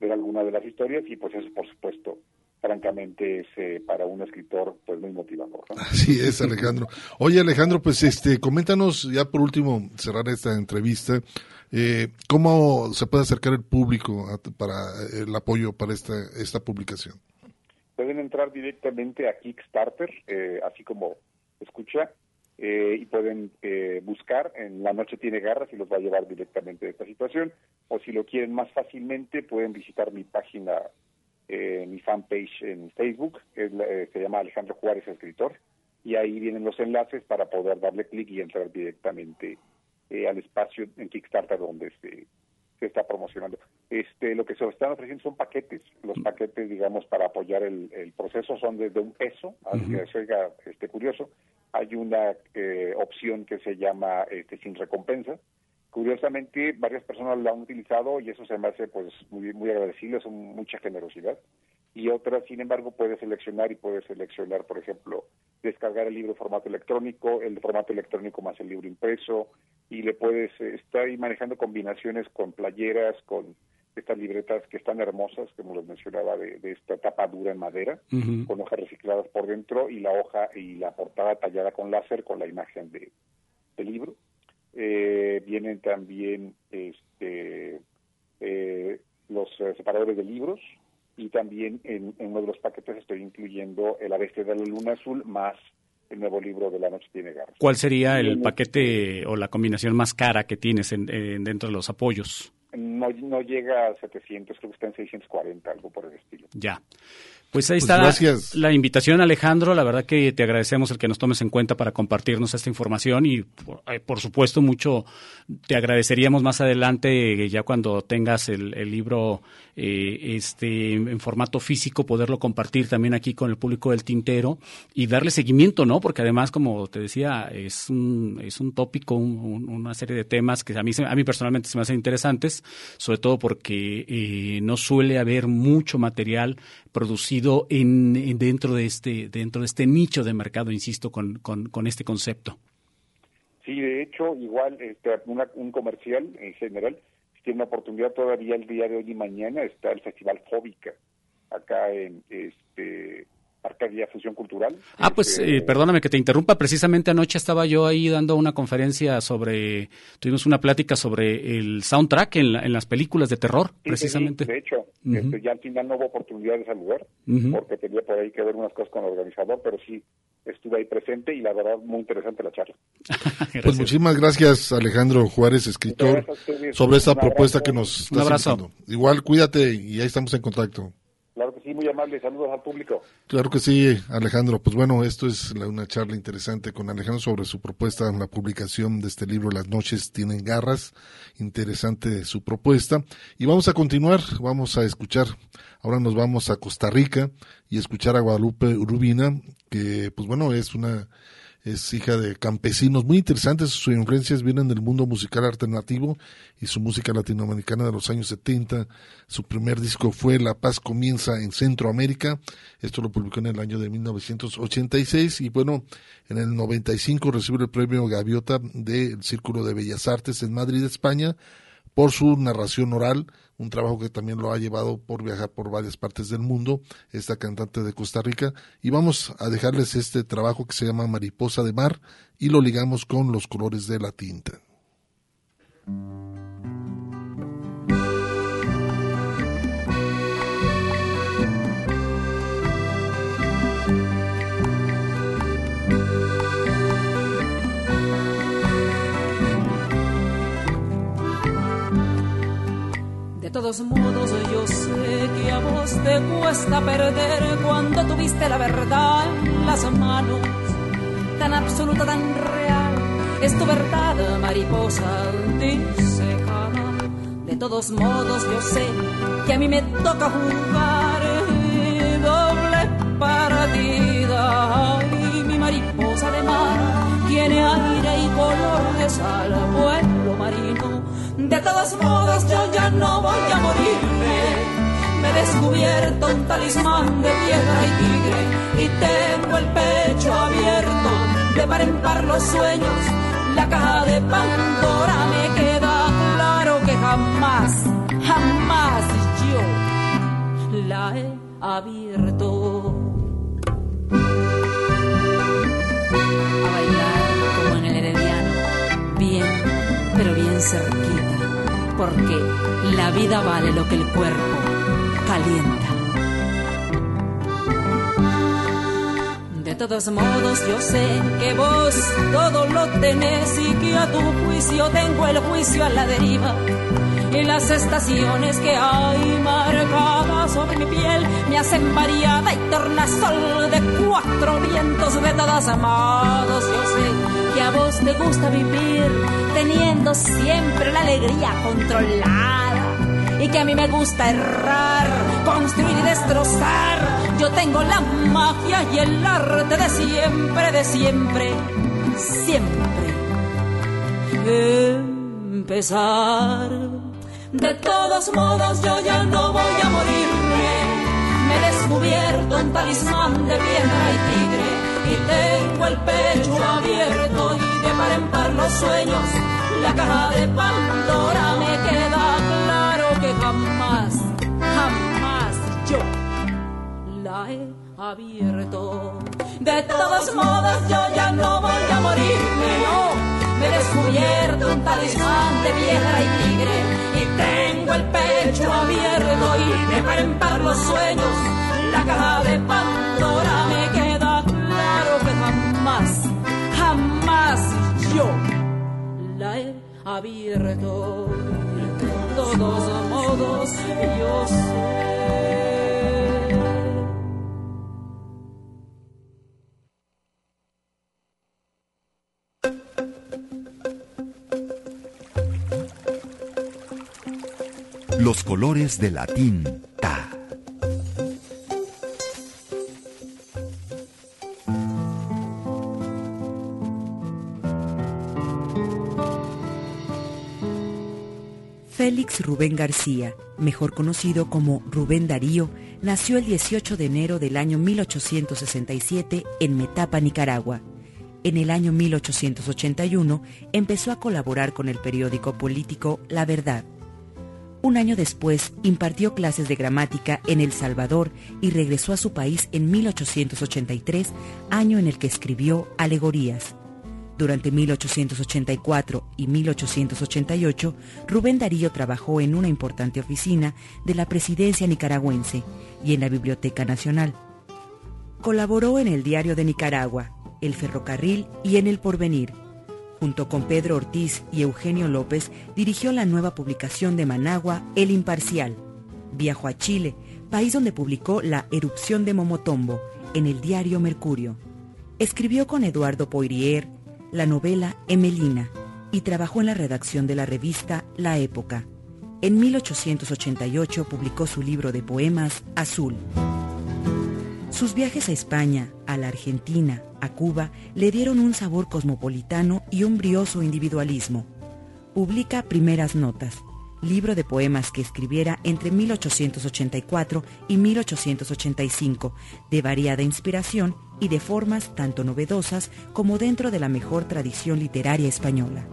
Speaker 14: ver alguna de las historias y pues eso por supuesto francamente es eh, para un escritor pues muy motivador. ¿no?
Speaker 4: Así es, Alejandro. Oye, Alejandro, pues este, coméntanos ya por último cerrar esta entrevista, eh, cómo se puede acercar el público para el apoyo para esta esta publicación.
Speaker 14: Pueden entrar directamente a Kickstarter, eh, así como escucha, eh, y pueden eh, buscar en La Noche Tiene Garras y los va a llevar directamente de esta situación. O si lo quieren más fácilmente, pueden visitar mi página, eh, mi fanpage en Facebook, que eh, se llama Alejandro Juárez Escritor, y ahí vienen los enlaces para poder darle clic y entrar directamente eh, al espacio en Kickstarter donde se, se está promocionando. Este, lo que se están ofreciendo son paquetes. Los paquetes, digamos, para apoyar el, el proceso son desde un peso, aunque se oiga este, curioso. Hay una eh, opción que se llama este, sin recompensa. Curiosamente, varias personas la han utilizado y eso se me hace pues muy, muy agradecible, es mucha generosidad. Y otras, sin embargo, puedes seleccionar y puedes seleccionar, por ejemplo, descargar el libro en formato electrónico, el formato electrónico más el libro impreso, y le puedes eh, estar ahí manejando combinaciones con playeras, con estas libretas que están hermosas, como les mencionaba, de, de esta tapa dura en madera, con hojas recicladas por dentro y la hoja y la portada tallada con láser con la imagen de, del libro. Eh, vienen también este, eh, los eh, separadores de libros y también en, en uno de los paquetes estoy incluyendo El Bestia de la Luna Azul más el nuevo libro de La Noche Tiene Garras.
Speaker 5: ¿Cuál sería el paquete o la combinación más cara que tienes en- en- dentro de los apoyos?
Speaker 14: No, no llega a 700, creo que está en 640, algo por el estilo.
Speaker 5: Ya. Pues ahí
Speaker 4: Pues
Speaker 5: está
Speaker 4: gracias.
Speaker 5: la invitación, Alejandro. La verdad que te agradecemos el que nos tomes en cuenta para compartirnos esta información y, por, eh, por supuesto, mucho te agradeceríamos más adelante, eh, ya cuando tengas el, el libro eh, este, en formato físico, poderlo compartir también aquí con el público del tintero y darle seguimiento, ¿no? Porque además, como te decía, es un, es un tópico, un- un- una serie de temas que a mí, a mí personalmente se me hacen interesantes, sobre todo porque eh, no suele haber mucho material producido en, en dentro de este dentro de este nicho de mercado, insisto, con, con, este concepto.
Speaker 14: Sí, de hecho, igual este, un comercial en general, si tiene una oportunidad todavía el día de hoy y mañana está el Festival Fóbica, acá en este Arcadia Fusión Cultural.
Speaker 5: Ah, pues
Speaker 14: Este,
Speaker 5: eh, perdóname que te interrumpa. Precisamente anoche estaba yo ahí dando una conferencia sobre, tuvimos una plática sobre el soundtrack en, la- en las películas de terror,
Speaker 14: sí, sí,
Speaker 5: precisamente.
Speaker 14: De hecho,
Speaker 5: Ujú.
Speaker 14: este, ya al final no hubo oportunidad de saludar, porque tenía por ahí que ver unas cosas con el organizador, pero sí estuve ahí presente y la verdad muy interesante la charla. (laughs)
Speaker 4: Pues muchísimas gracias, Alejandro Juárez, escritor,
Speaker 14: ustedes.
Speaker 4: sobre esta
Speaker 14: abrazo.
Speaker 4: propuesta que nos invitando. Igual, cuídate y ahí estamos en contacto.
Speaker 14: Claro que sí, muy amable. Saludos al público.
Speaker 4: Claro que sí, Alejandro. Pues bueno, esto es una charla interesante con Alejandro sobre su propuesta, la publicación de este libro, Las noches tienen garras. Interesante su propuesta. Y vamos a continuar, vamos a escuchar. Ahora nos vamos a Costa Rica y escuchar a Guadalupe Urubina, que pues bueno, es una es hija de campesinos. Muy interesantes, sus influencias vienen del mundo musical alternativo y su música latinoamericana de los años 70. Su primer disco fue La Paz Comienza en Centroamérica, esto lo publicó en el año de 1986 y bueno, en el 95 recibe el premio Gaviota del Círculo de Bellas Artes en Madrid, España, por su narración oral, un trabajo que también lo ha llevado por viajar por varias partes del mundo, esta cantante de Costa Rica. Y vamos a dejarles este trabajo que se llama Mariposa de Mar y lo ligamos con los colores de la tinta.
Speaker 15: De todos modos yo sé que a vos te cuesta perder cuando tuviste la verdad en las manos, tan absoluta, tan real, es tu verdad, mariposa disecada. De todos modos yo sé que a mí me toca jugar doble partida y mi mariposa de mar tiene aire y color de sal, vuelo marino. De todos modos yo ya no voy a morirme. Me he descubierto un talismán de piedra y tigre y tengo el pecho abierto de par en par los sueños, la caja de Pandora me queda claro que jamás, jamás yo la he abierto. A bailar como en el herediano, bien, pero bien cerquita, porque la vida vale lo que el cuerpo calienta. De todos modos yo sé que vos todo lo tenés y que a tu juicio tengo el juicio a la deriva. Y las estaciones que hay marcadas sobre mi piel me hacen variada y tornasol de cuatro vientos de todas amados. Yo sé que a vos te gusta vivir teniendo siempre la alegría controlada y que a mí me gusta errar, construir y destrozar. Yo tengo la magia y el arte de siempre, de siempre, siempre. Empezar. De todos modos yo ya no voy a morirme. Me he descubierto un talismán de piedra y tigre y tengo el pecho abierto y de par en par los sueños. La caja de Pandora me queda claro que jamás, jamás yo la he abierto. De todos modos yo ya no voy a morirme, no. Me he descubierto un talismán de piedra y tigre y tengo el pecho abierto y de par en par los sueños. La caja de Pandora abierto. De todos modos yo sé.
Speaker 6: Los colores de la
Speaker 16: Rubén García, mejor conocido como Rubén Darío, nació el 18 de enero del año 1867 en Metapa, Nicaragua. En el año 1881 empezó a colaborar con el periódico político La Verdad. Un año después impartió clases de gramática en El Salvador y regresó a su país en 1883, año en el que escribió Alegorías. Durante 1884 y 1888, Rubén Darío trabajó en una importante oficina de la presidencia nicaragüense y en la Biblioteca Nacional. Colaboró en el Diario de Nicaragua, El Ferrocarril y en El Porvenir. Junto con Pedro Ortiz y Eugenio López, dirigió la nueva publicación de Managua, El Imparcial. Viajó a Chile, país donde publicó La erupción de Momotombo, en el diario Mercurio. Escribió con Eduardo Poirier la novela Emelina y trabajó en la redacción de la revista La Época. En 1888 publicó su libro de poemas Azul. Sus viajes a España, a la Argentina, a Cuba, le dieron un sabor cosmopolitano y un brioso individualismo. Publica Primeras Notas, libro de poemas que escribiera entre 1884 y 1885, de variada inspiración y de formas tanto novedosas como dentro de la mejor tradición literaria española.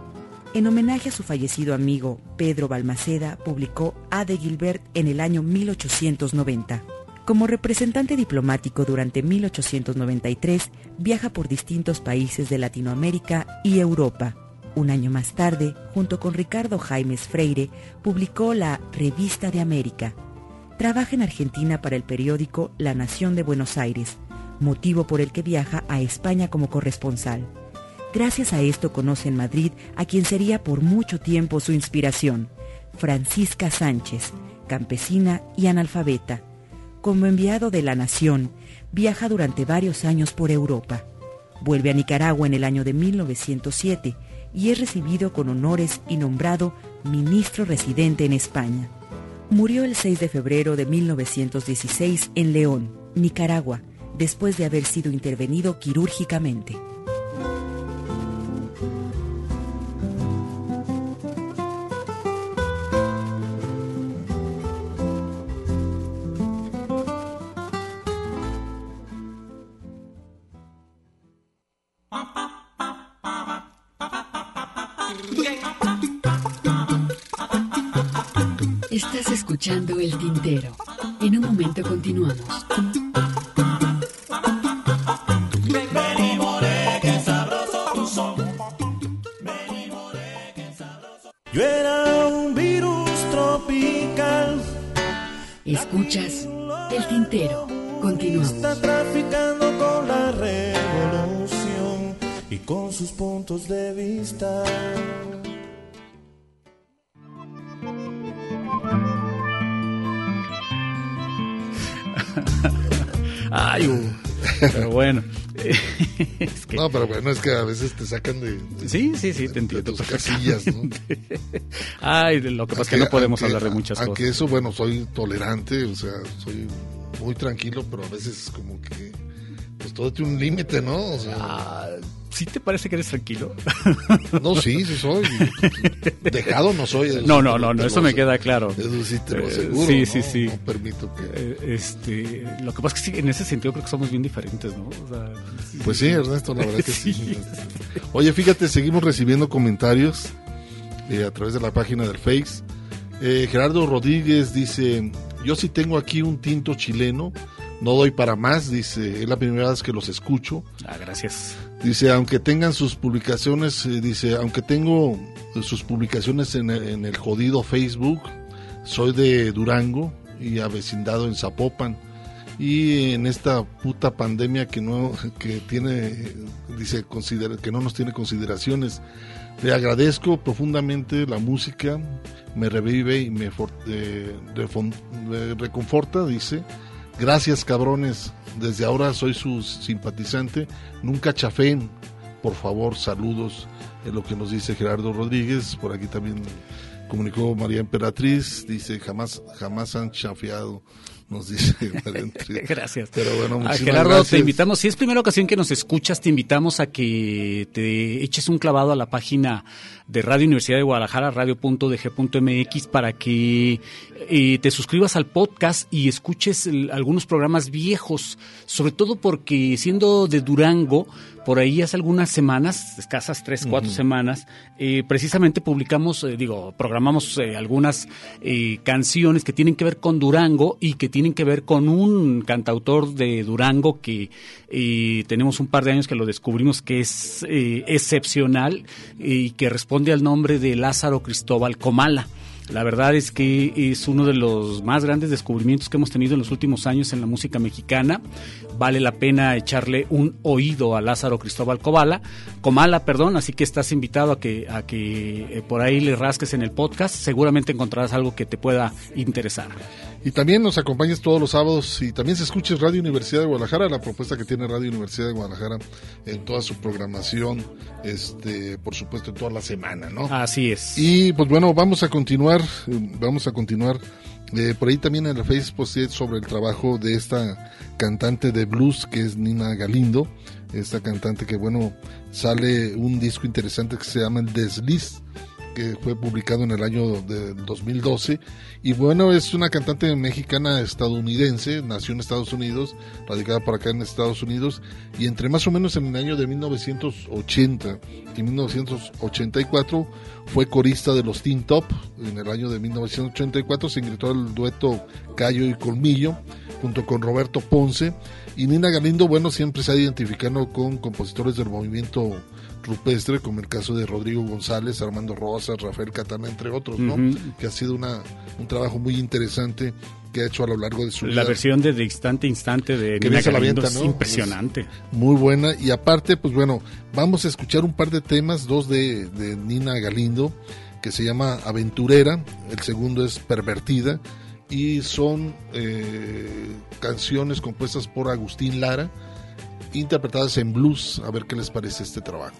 Speaker 16: En homenaje a su fallecido amigo Pedro Balmaceda, publicó A de Gilbert en el año 1890. Como representante diplomático durante 1893, viaja por distintos países de Latinoamérica y Europa. Un año más tarde, junto con Ricardo Jaimes Freire, publicó la Revista de América. Trabaja en Argentina para el periódico La Nación de Buenos Aires, motivo por el que viaja a España como corresponsal. Gracias a esto conoce en Madrid a quien sería por mucho tiempo su inspiración, Francisca Sánchez, campesina y analfabeta. Como enviado de la Nación, viaja durante varios años por Europa. Vuelve a Nicaragua en el año de 1907 y es recibido con honores y nombrado ministro residente en España. Murió el 6 de febrero de 1916 en León, Nicaragua, después de haber sido intervenido quirúrgicamente.
Speaker 2: Estás escuchando El Tintero. En un momento continuamos. Tintero. Continuamos.
Speaker 17: Está traficando con la revolución y con sus puntos de vista. (laughs)
Speaker 5: Ay, uh, pero bueno. (laughs) Es que-
Speaker 4: No, pero bueno, es que a veces te sacan de... de-
Speaker 5: Sí, sí, sí, te
Speaker 4: de
Speaker 5: entiendo.
Speaker 4: tus casillas, ¿no? (laughs)
Speaker 5: Ay, de lo que pasa es que no podemos
Speaker 4: Aunque-
Speaker 5: hablar de muchas
Speaker 4: aunque
Speaker 5: cosas.
Speaker 4: eso, bueno, soy tolerante, o sea, soy muy tranquilo, pero a veces como que, pues todo tiene un límite, ¿no? O sea,
Speaker 5: Ah, ¿Sí te parece que eres tranquilo?
Speaker 4: no, sí, sí soy. Dejado no soy.
Speaker 5: No,
Speaker 4: sí
Speaker 5: no, no, no, eso me queda claro.
Speaker 4: Eso sí te lo
Speaker 5: Eh,
Speaker 4: aseguro.
Speaker 5: sí, sí, sí.
Speaker 4: No permito que...
Speaker 5: Eh, Este, lo que pasa es que sí, en ese sentido creo que somos bien diferentes, ¿no? O sea,
Speaker 4: Pues sí, Ernesto, la verdad que (laughs) sí. Oye, fíjate, seguimos recibiendo comentarios eh, a través de la página del Face. Eh, Gerardo Rodríguez dice, yo sí tengo aquí un tinto chileno, no doy para más, dice, es la primera vez que los escucho.
Speaker 5: Ah, gracias.
Speaker 4: Dice, aunque tengan sus publicaciones, eh, dice, aunque tengo sus publicaciones en, el- en el jodido Facebook, soy de Durango y avecindado en Zapopan. Y en esta puta pandemia que no, que tiene, dice, considera, que no nos tiene consideraciones. Le agradezco profundamente la música, me revive y eh, me reconforta, dice. Gracias cabrones, desde ahora soy su simpatizante, nunca chafeen, por favor, saludos, es lo que nos dice Gerardo Rodríguez, por aquí también comunicó María Emperatriz, dice jamás, jamás han chafeado, nos dice. (laughs)
Speaker 5: Gracias.
Speaker 4: Pero bueno, muchísimas
Speaker 5: Gerardo,
Speaker 4: gracias.
Speaker 5: te invitamos, si es primera ocasión que nos escuchas, te invitamos a que te eches un clavado a la página de Radio Universidad de Guadalajara, radio.dg.mx, para que eh, te suscribas al podcast y escuches el- algunos programas viejos, sobre todo porque siendo de Durango, por ahí hace algunas semanas, escasas tres, cuatro semanas, eh, precisamente publicamos, eh, digo, programamos eh, algunas canciones que tienen que ver con Durango y que tienen que ver con un cantautor de Durango que tenemos un par de años que lo descubrimos que es excepcional y que responde al nombre de Lázaro Cristóbal Comala. La verdad es que es uno de los más grandes descubrimientos que hemos tenido en los últimos años en la música mexicana. Vale la pena echarle un oído a Lázaro Cristóbal Comala, Comala, perdón, así que estás invitado a que a que eh, por ahí le rasques en el podcast, seguramente encontrarás algo que te pueda interesar.
Speaker 4: Y también nos acompañes todos los sábados y también se escuches Radio Universidad de Guadalajara, la propuesta que tiene Radio Universidad de Guadalajara en toda su programación, este, por supuesto en toda la semana, ¿no?
Speaker 5: Así es.
Speaker 4: Y pues bueno, vamos a continuar, eh, vamos a continuar. Eh, por ahí también en Facebook sí, sobre el trabajo de esta cantante de blues que es Nina Galindo, esta cantante que bueno, sale un disco interesante que se llama El Desliz que fue publicado en el año de 2012 y bueno es una cantante mexicana estadounidense nació en Estados Unidos radicada por acá en Estados Unidos y entre más o menos en el año de 1980 y 1984 fue corista de los Teen Top. En el año de 1984 se ingresó al dueto Cayo y Colmillo junto con Roberto Ponce. Y Nina Galindo bueno siempre se ha identificado con compositores del movimiento rupestre, como el caso de Rodrigo González, Armando Rosas, Rafael Catana, entre otros, ¿no? Que ha sido una, un trabajo muy interesante que ha hecho a lo largo de su vida.
Speaker 5: La versión de, de instante a instante de
Speaker 4: que
Speaker 5: Nina
Speaker 4: se la
Speaker 5: Galindo
Speaker 4: avienta,
Speaker 5: es impresionante.
Speaker 4: Es muy buena. Y aparte, pues bueno, vamos a escuchar un par de temas, dos de, de Nina Galindo, que se llama Aventurera, el segundo es Pervertida, y son eh, canciones compuestas por Agustín Lara, interpretadas en blues. A ver qué les parece este trabajo.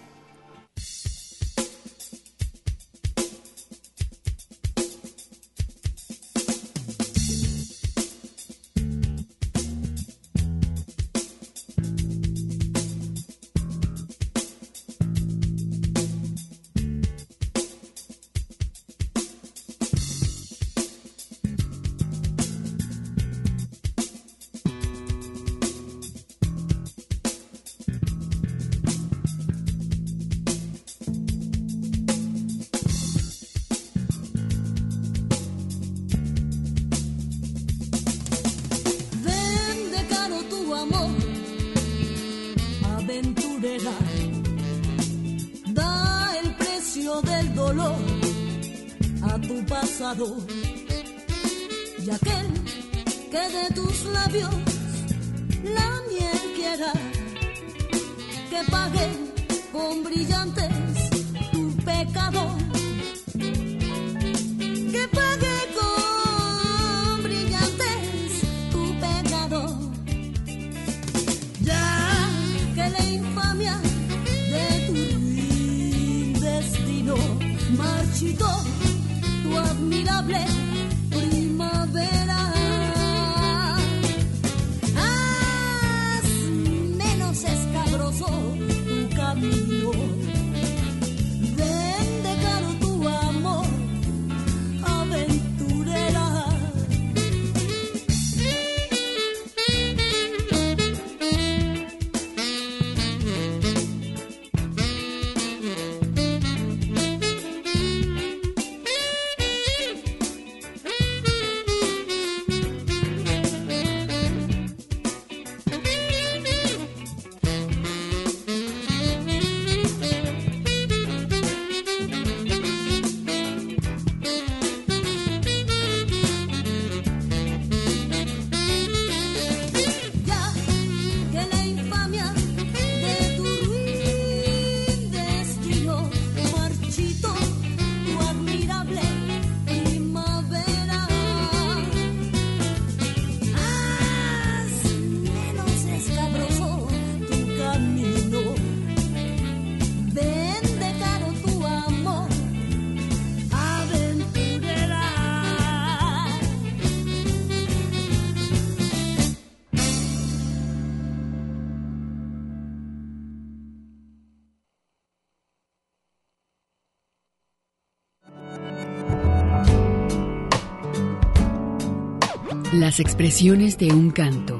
Speaker 2: Las expresiones de un canto.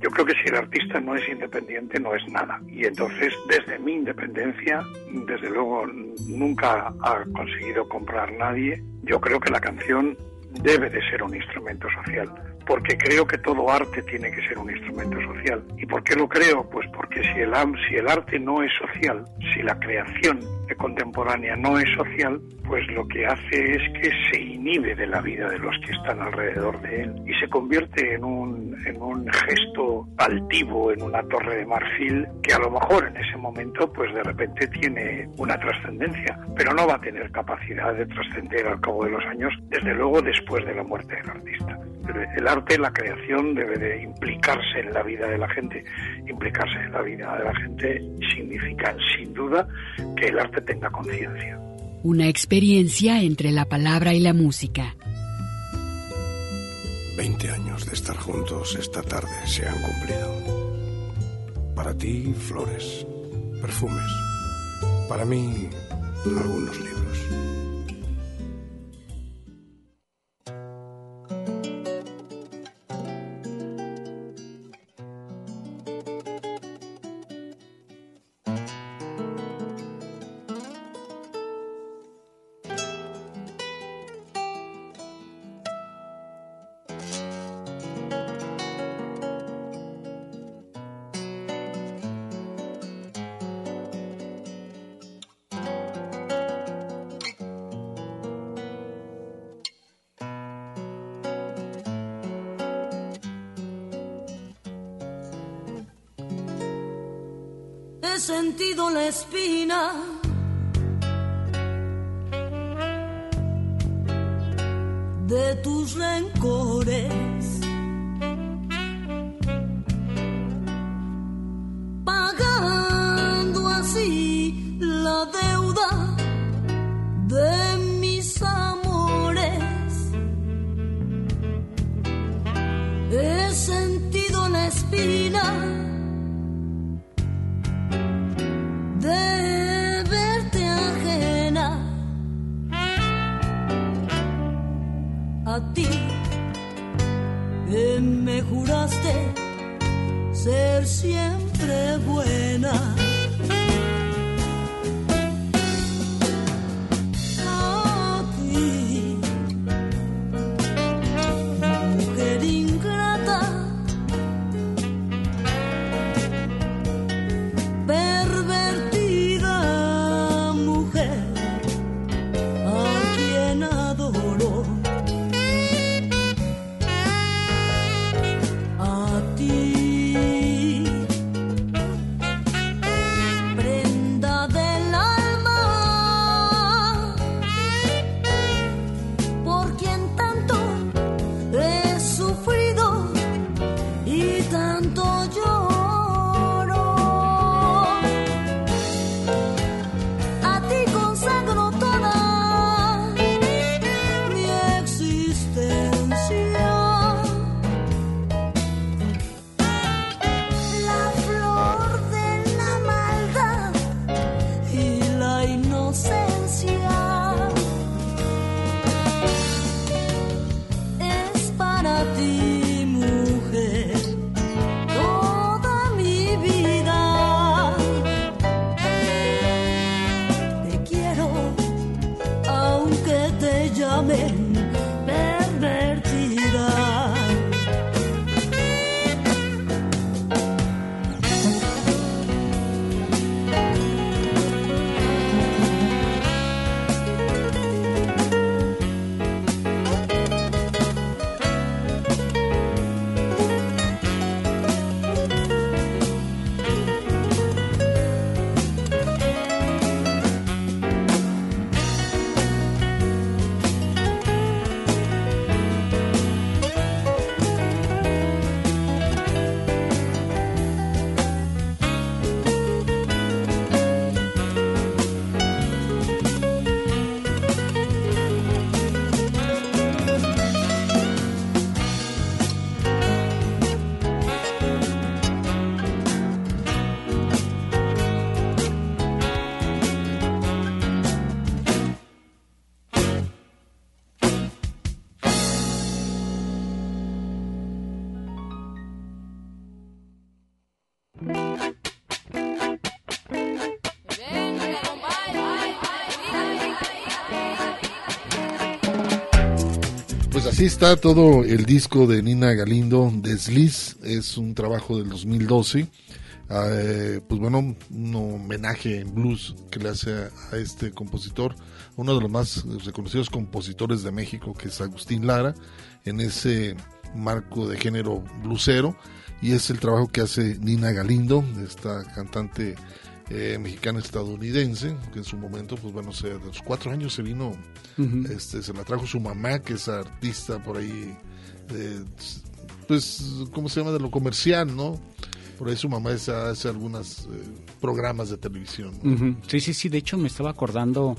Speaker 18: Yo creo que si el artista no es independiente, no es nada. Y entonces, desde mi independencia, desde luego nunca ha conseguido comprar nadie. Yo creo que la canción debe de ser un instrumento social, porque creo que todo arte tiene que ser un instrumento social. ¿Y por qué lo creo? Pues porque si el, si el arte no es social, si la creación contemporánea no es social, pues lo que hace es que se inhibe de la vida de los que están alrededor de él y se convierte en un, en un gesto altivo, en una torre de marfil que a lo mejor en ese momento pues de repente tiene una trascendencia, pero no va a tener capacidad de trascender al cabo de los años, desde luego después de la muerte del artista. El arte, la creación debe de implicarse en la vida de la gente. Implicarse en la vida de la gente significa sin duda que el arte tenga conciencia.
Speaker 2: Una experiencia entre la palabra y la música.
Speaker 19: 20 años de estar juntos esta tarde se han cumplido. Para ti, flores, perfumes. Para mí, algunos libros.
Speaker 20: Así
Speaker 4: está todo el disco de Nina Galindo, Desliz, es un trabajo del 2012. Eh, pues bueno, un homenaje en blues que le hace a, a este compositor, uno de los más reconocidos compositores de México, que es Agustín Lara, en ese marco de género blusero, y es el trabajo que hace Nina Galindo, esta cantante eh, mexicana estadounidense, que en su momento, pues bueno, se, de los cuatro años se vino, este, se la trajo su mamá, que es artista por ahí, eh, pues, ¿cómo se llama? De lo comercial, ¿no? Por ahí su mamá es- hace algunos programas de televisión.
Speaker 5: Sí, sí, sí. De hecho, me estaba acordando,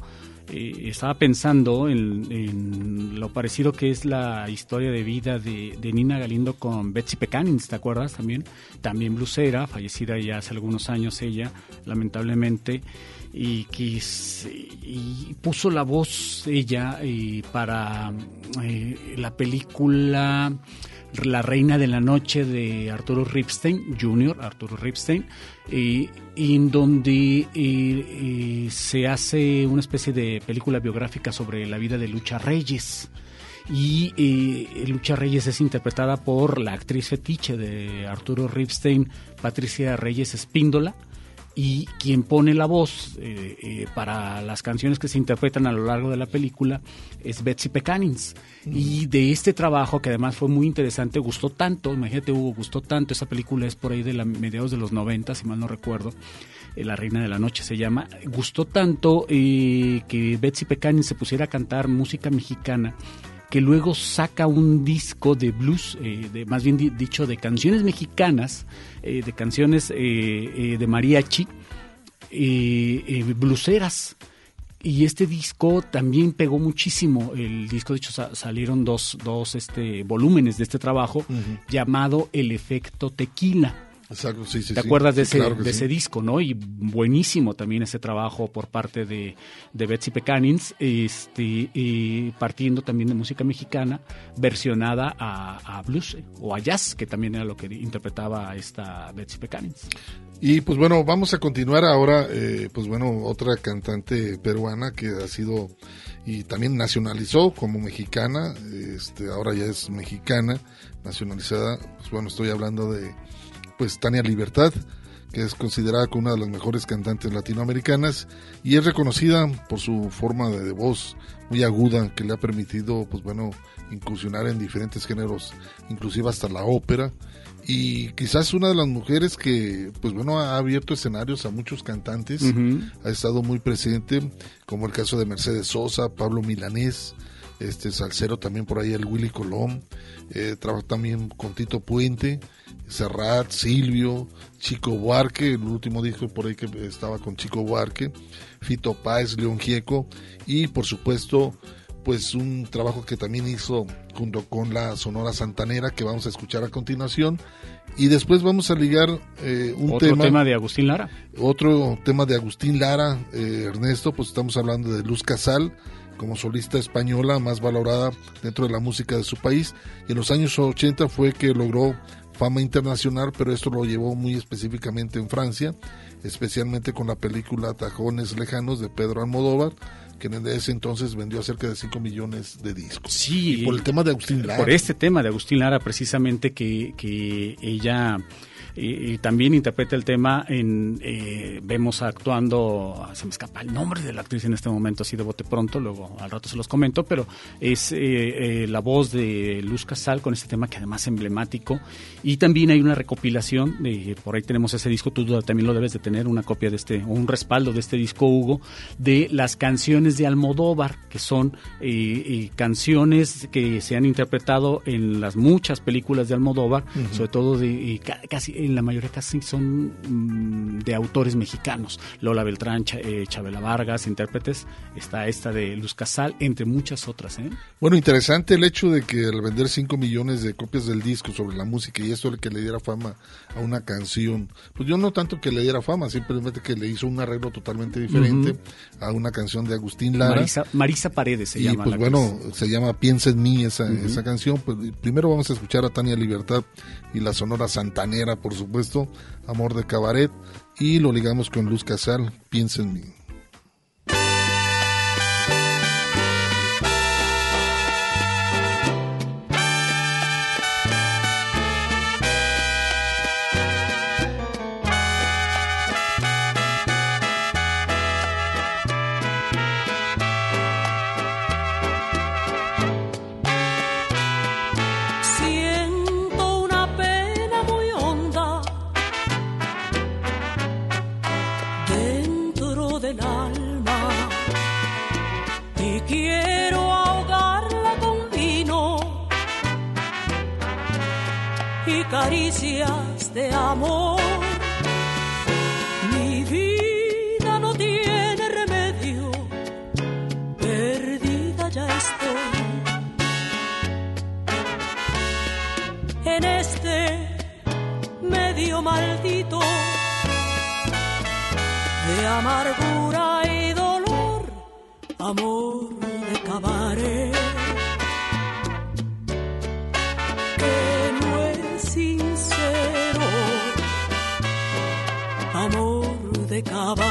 Speaker 5: eh, estaba pensando en, en lo parecido que es la historia de vida de, Nina Galindo con Betsy Pecanins, ¿te acuerdas también? También blusera, fallecida ya hace algunos años ella, lamentablemente, y, quis- y puso la voz ella eh, para eh, la película La Reina de la Noche de Arturo Ripstein Jr., Arturo Ripstein, y en donde se hace una especie de película biográfica sobre la vida de Lucha Reyes. Y eh, Lucha Reyes es interpretada por la actriz fetiche de Arturo Ripstein, Patricia Reyes Espíndola, y quien pone la voz eh, eh, para las canciones que se interpretan a lo largo de la película es Betsy Pecanins. Y de este trabajo, que además fue muy interesante, gustó tanto, imagínate Hugo, gustó tanto, esa película es por ahí de la, mediados de los 90, si mal no recuerdo, eh, La Reina de la Noche se llama, gustó tanto eh, que Betsy Pecanins se pusiera a cantar música mexicana que luego saca un disco de blues, eh, de, más bien di- dicho, de canciones mexicanas, eh, de canciones eh, de mariachi, bluseras. Y este disco también pegó muchísimo. El disco, de hecho, sa- salieron dos, dos este, volúmenes de este trabajo llamado El Efecto Tequila.
Speaker 4: Exacto, sí, sí,
Speaker 5: ¿Te
Speaker 4: sí.
Speaker 5: acuerdas de, ese,
Speaker 4: claro
Speaker 5: de
Speaker 4: sí.
Speaker 5: ese disco, no? Y buenísimo también ese trabajo por parte de, de Betsy Pecanins, este, y partiendo también de música mexicana, versionada a, a blues eh, o a jazz, que también era lo que interpretaba esta Betsy Pecanins.
Speaker 4: Y pues bueno, vamos a continuar ahora, eh, pues bueno, otra cantante peruana que ha sido y también nacionalizó como mexicana, este, ahora ya es mexicana, nacionalizada, pues bueno, estoy hablando de pues Tania Libertad, que es considerada como una de las mejores cantantes latinoamericanas y es reconocida por su forma de, voz muy aguda que le ha permitido, pues bueno, incursionar en diferentes géneros, inclusive hasta la ópera. Y quizás una de las mujeres que, pues bueno, ha abierto escenarios a muchos cantantes, ha estado muy presente, como el caso de Mercedes Sosa, Pablo Milanés, este Salcero también por ahí, el Willy Colón, eh, trabaja también con Tito Puente, Serrat, Silvio, Chico Buarque, el último dijo por ahí que estaba con Chico Buarque, Fito Páez, León Gieco, y por supuesto, pues un trabajo que también hizo junto con la Sonora Santanera que vamos a escuchar a continuación y después vamos a ligar eh, un
Speaker 5: Otro
Speaker 4: tema,
Speaker 5: tema de Agustín Lara.
Speaker 4: otro tema de Agustín Lara, eh, Ernesto, pues estamos hablando de Luz Casal como solista española más valorada dentro de la música de su país y en los años 80 fue que logró fama internacional, pero esto lo llevó muy específicamente en Francia, especialmente con la película Tajones Lejanos de Pedro Almodóvar, que en ese entonces vendió cerca de 5 millones de discos.
Speaker 5: Sí.
Speaker 4: Y por el tema de Agustín Lara.
Speaker 5: Por este tema de Agustín Lara, precisamente, que, que ella y, y también interpreta el tema en eh, vemos actuando se me escapa el nombre de la actriz en este momento así de bote pronto luego al rato se los comento pero es eh, eh, la voz de Luz Casal con este tema que además es emblemático. Y también hay una recopilación de por ahí tenemos ese disco tú también lo debes de tener una copia de este o un respaldo de este disco Hugo de las canciones de Almodóvar que son eh, eh, canciones que se han interpretado en las muchas películas de Almodóvar sobre todo de casi en la mayoría casi son mm, de autores mexicanos. Lola Beltrán, Cha- eh, Chabela Vargas, intérpretes, está esta de Luz Casal, entre muchas otras. ¿eh?
Speaker 4: Bueno, interesante el hecho de que al vender 5 millones de copias del disco sobre la música y esto le que le diera fama a una canción, pues yo no tanto que le diera fama, simplemente que le hizo un arreglo totalmente diferente a una canción de Agustín Lara.
Speaker 5: Marisa, Marisa Paredes se
Speaker 4: y
Speaker 5: llama.
Speaker 4: pues
Speaker 5: la
Speaker 4: bueno, se llama Piensa en mí esa, esa canción. Pues primero vamos a escuchar a Tania Libertad y la Sonora Santanera, por supuesto, Amor de Cabaret, y lo ligamos con Luz Casal, Piensa en mí.
Speaker 19: Amargura y dolor, amor de cabaret, que no es sincero, amor de cabaret,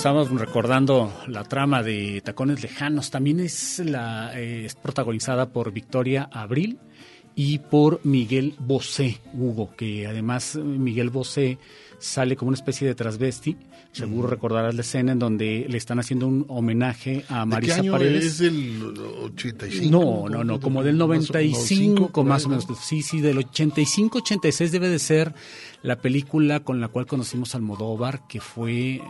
Speaker 5: Estamos recordando la trama de Tacones Lejanos. También es, la, eh, es protagonizada por Victoria Abril y por Miguel Bosé, Hugo, que además eh, Miguel Bosé sale como una especie de transvesti. Seguro recordarás la escena en donde le están haciendo un homenaje a
Speaker 4: ¿De qué
Speaker 5: Marisa
Speaker 4: año
Speaker 5: Paredes.
Speaker 4: es del 85?
Speaker 5: No, no, no, como del 95 más o menos. Sí, sí, del 85, 86 debe de ser la película con la cual conocimos a Almodóvar, que fue, eh,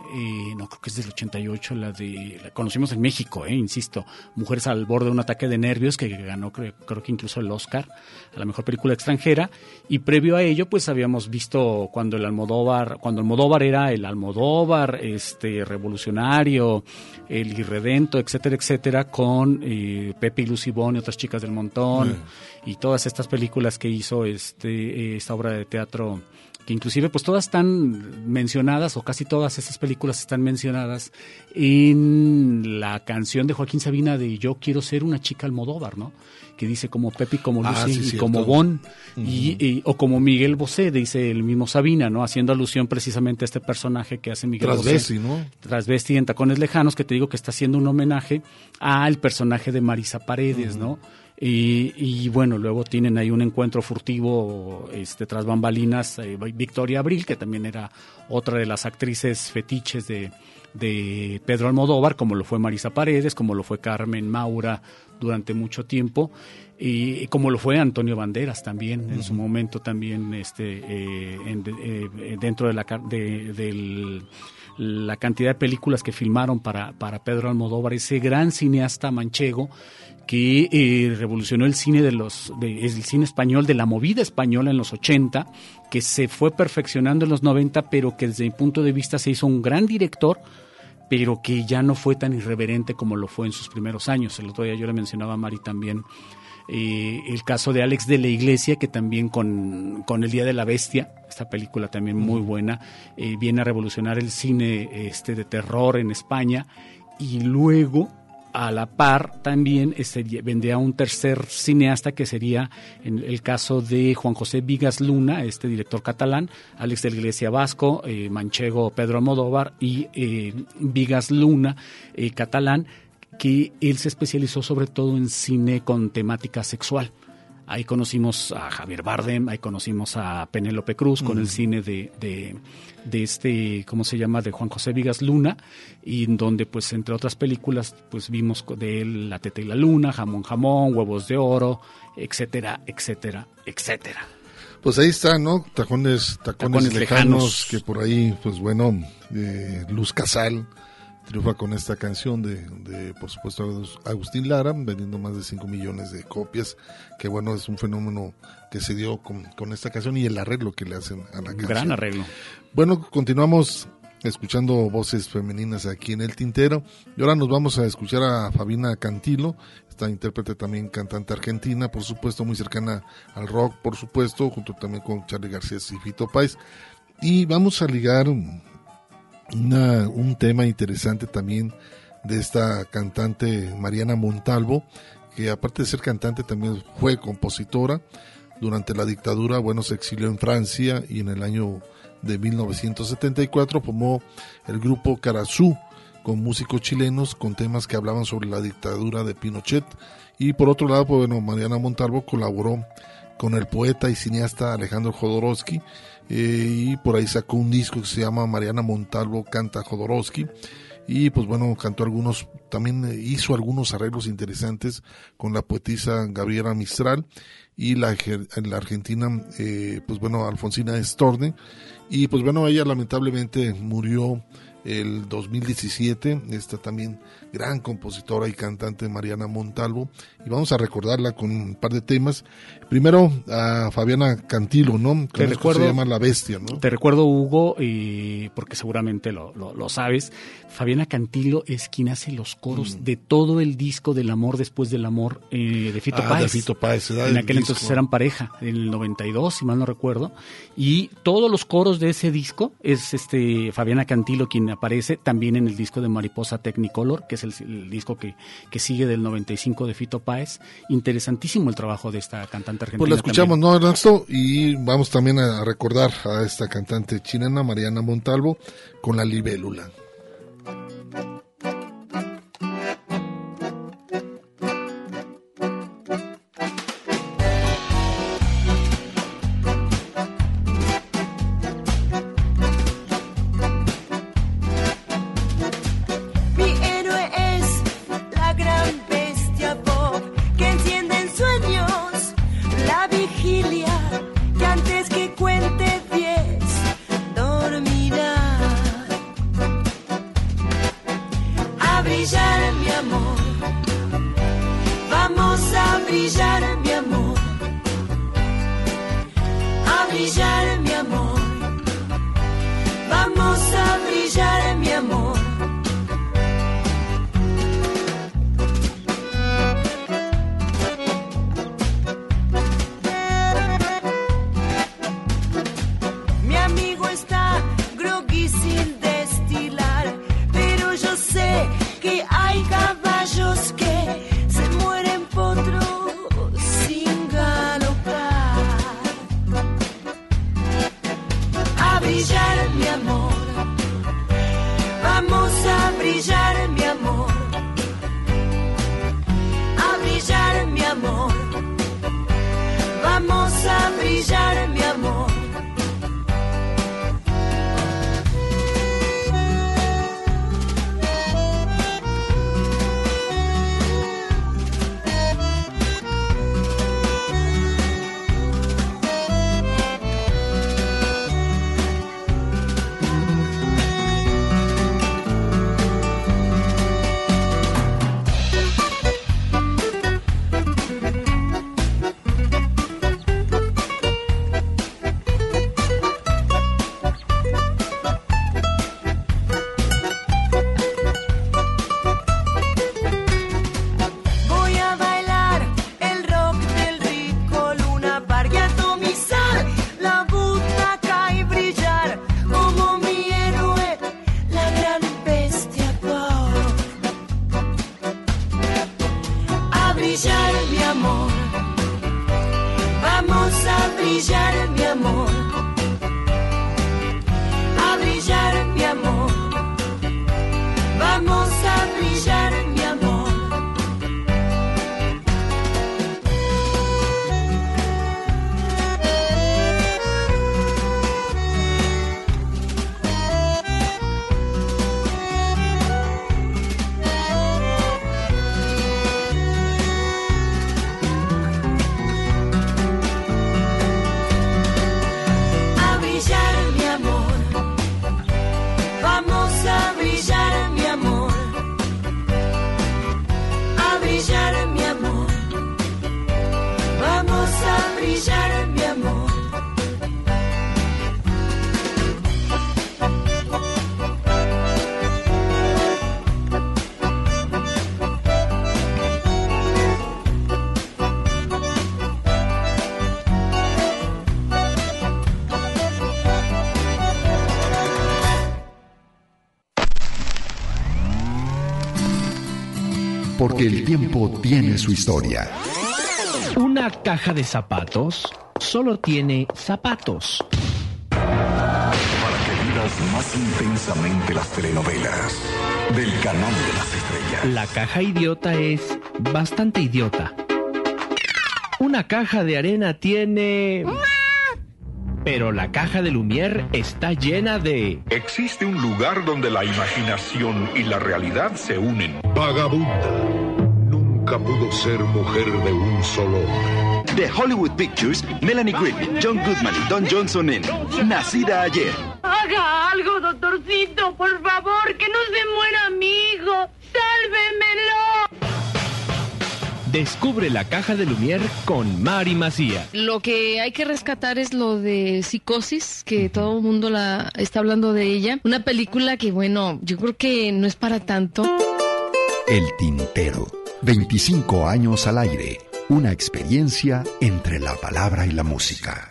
Speaker 5: no creo que es del 88, la de, la conocimos en México, eh, insisto, Mujeres al borde de un ataque de nervios, que ganó creo, creo que incluso el Oscar a la mejor película extranjera, y previo a ello, pues habíamos visto cuando el Almodóvar, cuando Almodóvar era el Almodóvar, este, revolucionario, el irredento, etcétera, etcétera, con eh, Pepe y Lucy Bond y otras chicas del montón, y todas estas películas que hizo este, esta obra de teatro que inclusive pues todas están mencionadas o casi todas esas películas están mencionadas en la canción de Joaquín Sabina de Yo quiero ser una chica Almodóvar, ¿no? Que dice como Pepe, como
Speaker 4: Ah,
Speaker 5: Lucy
Speaker 4: sí,
Speaker 5: y
Speaker 4: cierto.
Speaker 5: como Bon y, y- o como Miguel Bosé, dice el mismo Sabina, ¿no? Haciendo alusión precisamente a este personaje que hace Miguel
Speaker 4: Transvesti,
Speaker 5: Bosé.
Speaker 4: ¿no?
Speaker 5: Transvesti en Tacones Lejanos, que te digo que está haciendo un homenaje al personaje de Marisa Paredes, ¿no? Y, y bueno, luego tienen ahí un encuentro furtivo este, tras bambalinas, eh, Victoria Abril, que también era otra de las actrices fetiches de, de Pedro Almodóvar, como lo fue Marisa Paredes, como lo fue Carmen Maura durante mucho tiempo, y como lo fue Antonio Banderas también, en su momento también este, eh, en- eh, dentro de la, de, del- la cantidad de películas que filmaron para, para Pedro Almodóvar, ese gran cineasta manchego que eh, revolucionó el cine de los de- el cine español de la movida española en los 80 que se fue perfeccionando en los 90 pero que desde mi punto de vista se hizo un gran director pero que ya no fue tan irreverente como lo fue en sus primeros años. El otro día yo le mencionaba a Mari también eh, el caso de Alex de la Iglesia, que también con, con El Día de la Bestia, esta película también muy buena, eh, viene a revolucionar el cine este, de terror en España y luego a la par también este, vendría un tercer cineasta que sería en el caso de Juan José Vigas Luna, este director catalán, Alex de la Iglesia Vasco, eh, Manchego Pedro Almodóvar y eh, Vigas Luna, eh, catalán, que él se especializó sobre todo en cine con temática sexual. Ahí conocimos a Javier Bardem, ahí conocimos a Penélope Cruz con el cine de, de, de este, ¿cómo se llama? De Juan José Vigas Luna, y en donde, pues, entre otras películas, pues vimos de él La Teta y la Luna, Jamón Jamón, Huevos de Oro, etcétera, etcétera, etcétera.
Speaker 4: Pues ahí está, ¿no? Tacones, tacones,
Speaker 5: Tacones
Speaker 4: lejanos,
Speaker 5: lejanos.
Speaker 4: que por ahí, pues bueno, eh, Luz Casal triunfa con esta canción de, de, por supuesto, Agus- Agustín Lara, vendiendo más de 5 millones de copias, que bueno, es un fenómeno que se dio con, con esta canción y el arreglo que le hacen a la canción.
Speaker 5: Gran arreglo.
Speaker 4: Bueno, continuamos escuchando voces femeninas aquí en el tintero y ahora nos vamos a escuchar a Fabina Cantilo, esta intérprete también cantante argentina, por supuesto muy cercana al rock, por supuesto, junto también con Charlie García y Fito Páez. Y vamos a ligar una- un tema interesante también de esta cantante Mariana Montalvo, que aparte de ser cantante también fue compositora. Durante la dictadura, bueno, se exilió en Francia y en el año de 1974 formó el grupo Carazú con músicos chilenos con temas que hablaban sobre la dictadura de Pinochet. Y por otro lado, pues bueno, Mariana Montalvo colaboró con el poeta y cineasta Alejandro Jodorowsky eh, y por ahí sacó un disco que se llama Mariana Montalvo canta Jodorowsky y pues bueno cantó algunos también hizo algunos arreglos interesantes con la poetisa Gabriela Mistral y la argentina eh, pues bueno Alfonsina Storni. Y pues bueno ella lamentablemente murió el 2017 esta también gran compositora y cantante Mariana Montalvo y vamos a recordarla con un par de temas primero a Fabiana Cantilo no
Speaker 5: Te recuerdo-
Speaker 4: se llama La Bestia no
Speaker 5: Te recuerdo, Hugo, y porque seguramente lo, lo- lo sabes, Fabiana Cantilo es quien hace los coros de todo el disco del amor después del amor eh, de Fito
Speaker 4: Mm. Ah, de
Speaker 5: Páez.
Speaker 4: Fito Páez,
Speaker 5: En
Speaker 4: el
Speaker 5: aquel
Speaker 4: disco.
Speaker 5: entonces eran pareja, en el 92, si mal no recuerdo. Y todos los coros de ese disco es este Fabiana Cantilo quien aparece también en el disco de Mariposa Technicolor, que es el, el disco que, que sigue del 95 de Fito Páez. Interesantísimo el trabajo de esta cantante argentina.
Speaker 4: Pues la escuchamos,
Speaker 5: también.
Speaker 4: ¿no, Ernesto? Y vamos también a recordar a esta cantante chilena, Mariana Montalvo, con la libélula.
Speaker 6: Porque el tiempo tiene su historia.
Speaker 21: Una caja de zapatos solo tiene zapatos.
Speaker 6: Para que vivas más intensamente las telenovelas del canal de las estrellas.
Speaker 21: La caja idiota es bastante idiota. Una caja de arena tiene... Pero la caja de Lumière está llena de...
Speaker 22: Existe un lugar donde la imaginación y la realidad se unen.
Speaker 23: Vagabunda. Nunca pudo ser mujer de un solo hombre.
Speaker 24: De Hollywood Pictures, Melanie Griffith, John Goodman y Don Johnson en Nacida ayer.
Speaker 25: Haga algo, doctorcito, por favor, que no se muera mi hijo. ¡Sálvemelo!
Speaker 21: Descubre la caja de Lumière con Mari Macía.
Speaker 26: Lo que hay que rescatar es lo de Psicosis, que todo el mundo la está hablando de ella. Una película que, bueno, yo creo que no es para tanto.
Speaker 6: El Tintero. 25 años al aire. Una experiencia entre la palabra y la música.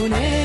Speaker 15: Royele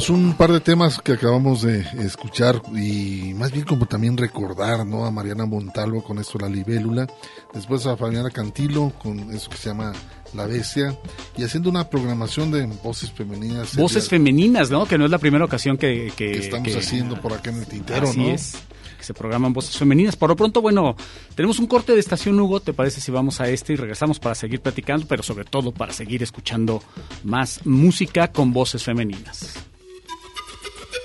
Speaker 4: pues un par de temas que acabamos de escuchar y más bien como también recordar, ¿no? A Mariana Montalvo con esto La Libélula, después a Fabiana Cantilo con eso que se llama La Bestia y haciendo una programación de voces femeninas.
Speaker 5: Voces femeninas, ¿no? Que no es la primera ocasión que, que-
Speaker 4: que estamos
Speaker 5: que-
Speaker 4: haciendo por acá en el tintero,
Speaker 5: Así
Speaker 4: ¿no?
Speaker 5: es, que se programan voces femeninas. Por lo pronto, bueno, tenemos un corte de estación, Hugo. ¿Te parece si vamos a este y regresamos para seguir platicando, pero sobre todo para seguir escuchando más música con voces femeninas?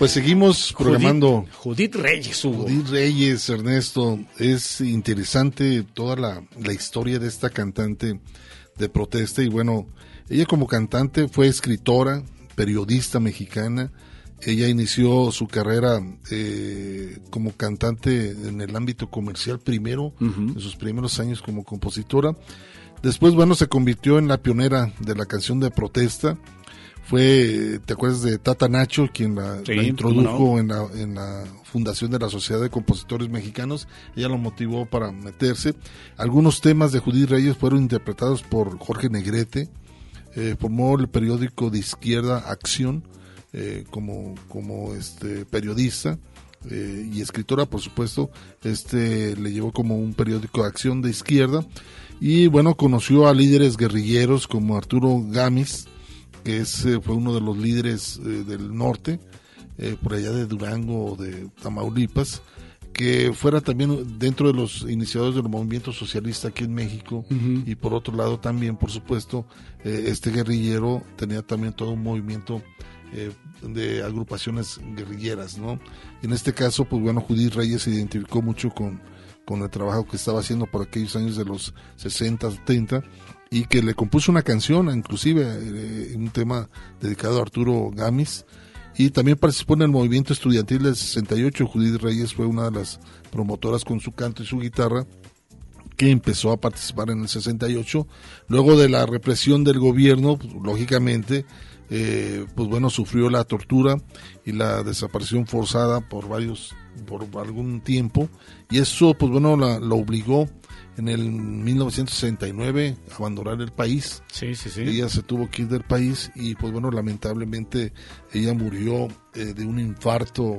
Speaker 4: Pues seguimos programando.
Speaker 5: Judith Reyes, Hugo.
Speaker 4: Judith Reyes, Ernesto. Es interesante toda la, la historia de esta cantante de protesta. Y bueno, ella como cantante fue escritora, periodista mexicana. Ella inició su carrera eh, como cantante en el ámbito comercial primero, en sus primeros años como compositora. Después, bueno, se convirtió en la pionera de la canción de protesta. Fue, ¿te acuerdas de Tata Nacho, quien la,
Speaker 5: Sí,
Speaker 4: la
Speaker 5: cómo
Speaker 4: introdujo
Speaker 5: no.
Speaker 4: en la, en la fundación de la Sociedad de Compositores Mexicanos? Ella lo motivó para meterse. Algunos temas de Judith Reyes fueron interpretados por Jorge Negrete. Eh, formó el periódico de izquierda Acción eh, como, como este periodista eh, y escritora, por supuesto. Este le llevó como un periódico de acción de izquierda. Y bueno, conoció a líderes guerrilleros como Arturo Gamis, que es, eh, fue uno de los líderes eh, del norte, eh, por allá de Durango o de Tamaulipas, que fuera también dentro de los iniciadores del movimiento socialista aquí en México y por otro lado también, por supuesto, eh, este guerrillero tenía también todo un movimiento eh, de agrupaciones guerrilleras, ¿no? Y en este caso, pues bueno, Judith Reyes se identificó mucho con, con el trabajo que estaba haciendo por aquellos años de los 60, 70 y que le compuso una canción, inclusive eh, un tema dedicado a Arturo Gamis, y también participó en el movimiento estudiantil del 68. Judith Reyes fue una de las promotoras con su canto y su guitarra que empezó a participar en el 68. Luego de la represión del gobierno, pues, lógicamente, eh, pues bueno, sufrió la tortura y la desaparición forzada por varios, por algún tiempo, y eso, pues bueno, la, lo obligó en el 1969 a abandonar el país.
Speaker 5: Sí, sí, sí.
Speaker 4: Ella se tuvo que ir del país y, pues bueno, lamentablemente ella murió eh, de un infarto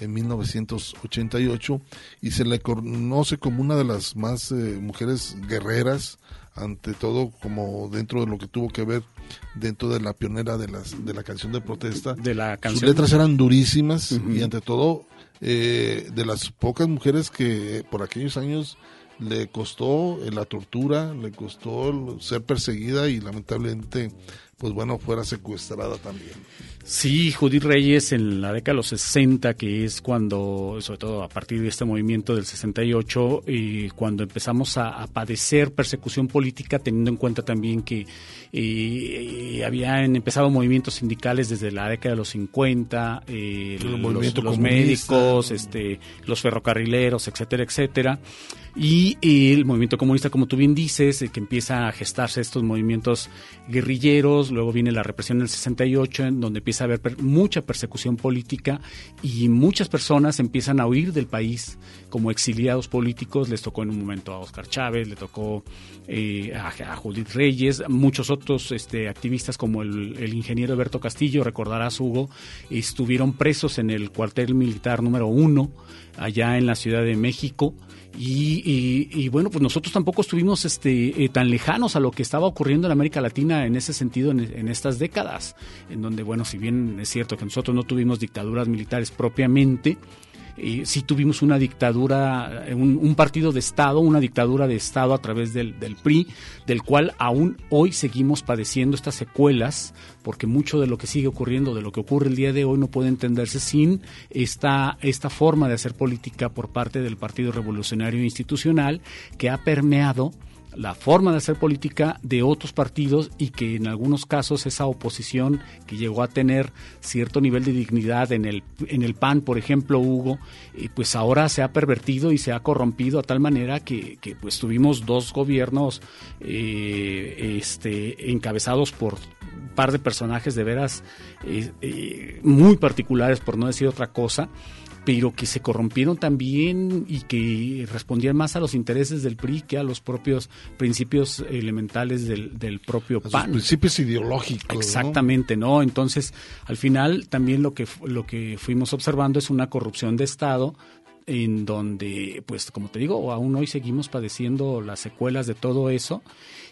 Speaker 4: en 1988 y se le conoce como una de las más eh, mujeres guerreras ante todo como dentro de lo que tuvo que ver dentro de la pionera de las de la canción de protesta
Speaker 5: De la
Speaker 4: sus
Speaker 5: canción.
Speaker 4: letras eran durísimas y ante todo eh, de las pocas mujeres que por aquellos años le costó la tortura, le costó ser perseguida y lamentablemente pues bueno, fuera secuestrada también.
Speaker 5: Sí, Judith Reyes en la década de los 60, que es cuando, sobre todo a partir de este movimiento del 68, y cuando empezamos a, a padecer persecución política, teniendo en cuenta también que eh, habían empezado movimientos sindicales desde la década de los 50, eh,
Speaker 4: El
Speaker 5: los, médicos, este, los ferrocarrileros, etcétera, etcétera. Y eh, el movimiento comunista, como tú bien dices, eh, que empieza a gestarse estos movimientos guerrilleros, luego viene la represión del 68, en donde empieza a haber mucha persecución política y muchas personas empiezan a huir del país como exiliados políticos. Les tocó en un momento a Oscar Chávez, le tocó eh, a, a Judith Reyes, muchos otros este, activistas como el, el ingeniero Alberto Castillo, recordarás Hugo, estuvieron presos en el cuartel militar número uno allá en la Ciudad de México. Y, y- y, bueno, pues nosotros tampoco estuvimos este, eh, tan lejanos a lo que estaba ocurriendo en América Latina en ese sentido en, en estas décadas, en donde, bueno, si bien es cierto que nosotros no tuvimos dictaduras militares propiamente, eh, sí tuvimos una dictadura, eh, un, partido de Estado, una dictadura de Estado a través del, del PRI, del cual aún hoy seguimos padeciendo estas secuelas, porque mucho de lo que sigue ocurriendo, de lo que ocurre el día de hoy, no puede entenderse sin esta, esta forma de hacer política por parte del Partido Revolucionario Institucional que ha permeado la forma de hacer política de otros partidos y que en algunos casos esa oposición que llegó a tener cierto nivel de dignidad en el, en el PAN, por ejemplo, Hugo, eh, pues ahora se ha pervertido y se ha corrompido a tal manera que, pues tuvimos dos gobiernos eh, este, encabezados por un par de personajes de veras eh, muy particulares, por no decir otra cosa, pero que se corrompieron también y que respondían más a los intereses del PRI que a los propios principios elementales del, del propio
Speaker 4: A sus
Speaker 5: PAN.
Speaker 4: principios ideológicos. ¿no?
Speaker 5: Exactamente, ¿no? Entonces, al final también lo que lo que fuimos observando es una corrupción de Estado en donde, pues, como te digo, aún hoy seguimos padeciendo las secuelas de todo eso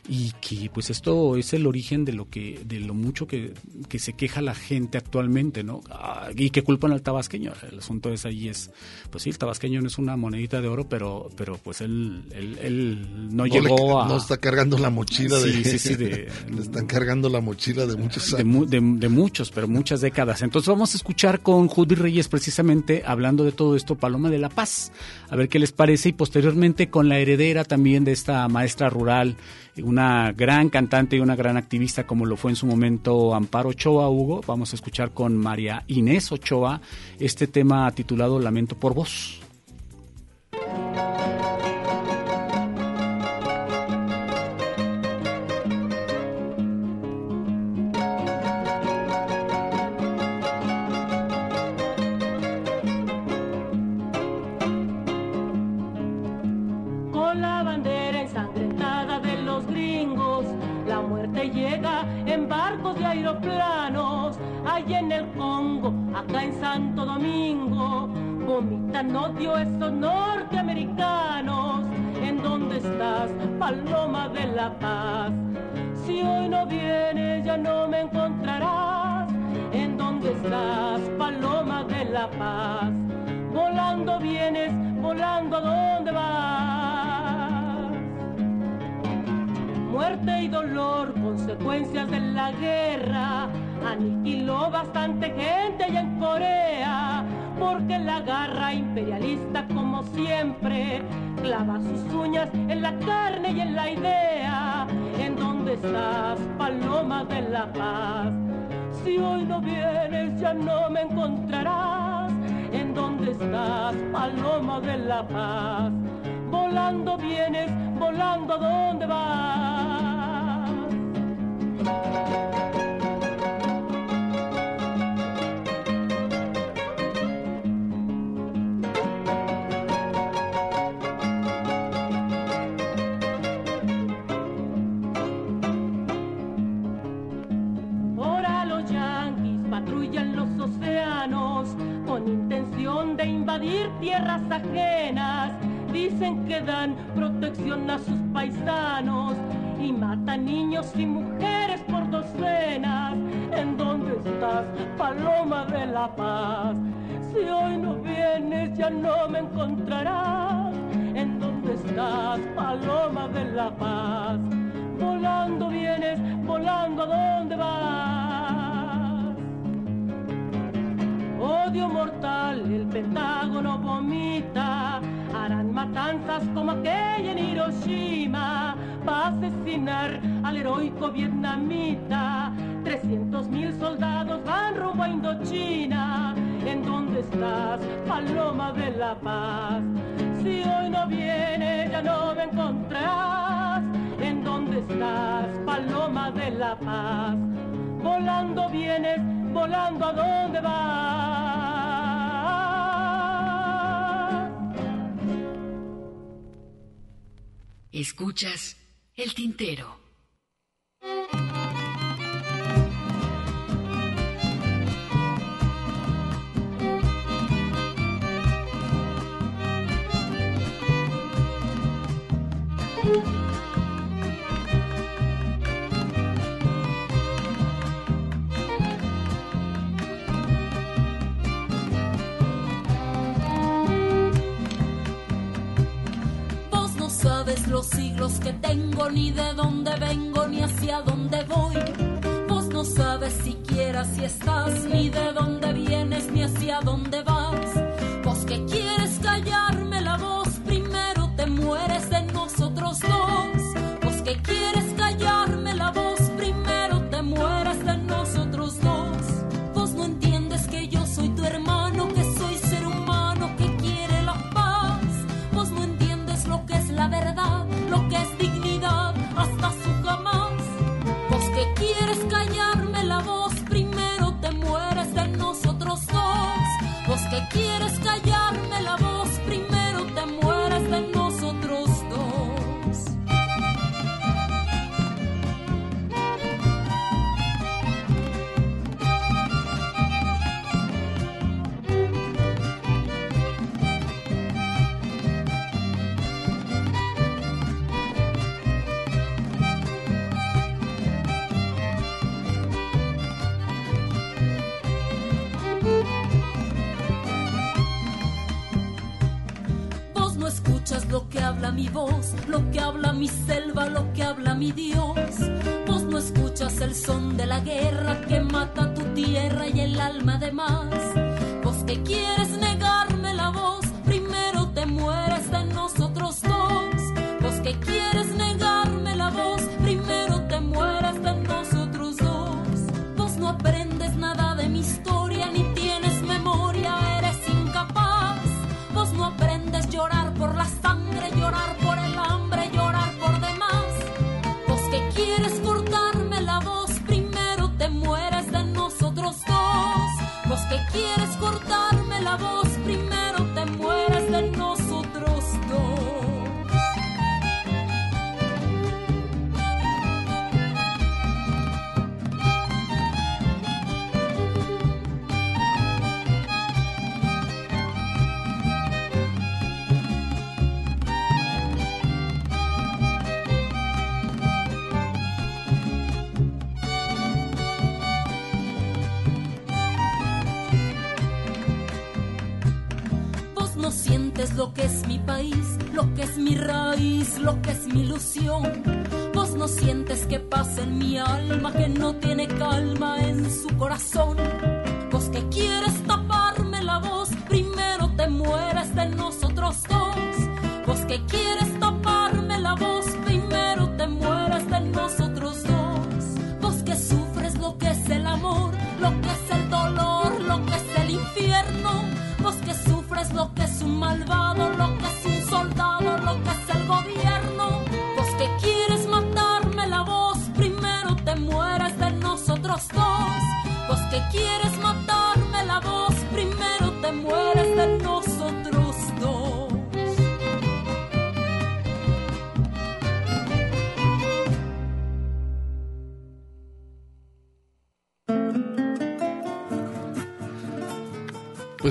Speaker 5: y que, pues, esto es el origen de lo que, de lo mucho que, que se queja la gente actualmente, ¿no? Ah, y que culpan al tabasqueño. El asunto es ahí es, pues sí, el tabasqueño no es una monedita de oro, pero, pero pues él, él, él no,
Speaker 4: No,
Speaker 5: llegó
Speaker 4: le-
Speaker 5: a
Speaker 4: no está cargando la mochila de.
Speaker 5: Sí, sí, sí, de- (laughs)
Speaker 4: le están cargando la mochila de muchos años.
Speaker 5: de muchos, pero muchas décadas. Entonces vamos a escuchar con Judy Reyes precisamente hablando de todo esto, Paloma de la Paz, a ver qué les parece y posteriormente con la heredera también de esta maestra rural, una gran cantante y una gran activista como lo fue en su momento Amparo Ochoa, Hugo. Vamos a escuchar con María Inés Ochoa este tema titulado Lamento por vos.
Speaker 27: Garra imperialista, dinamita. 300 mil soldados van rumbo a Indochina. ¿En dónde estás, paloma de la paz? Si hoy no viene, ya no me encontrarás. ¿En dónde estás, paloma de la paz? Volando vienes, volando a dónde vas.
Speaker 2: Escuchas el tintero.
Speaker 25: sonido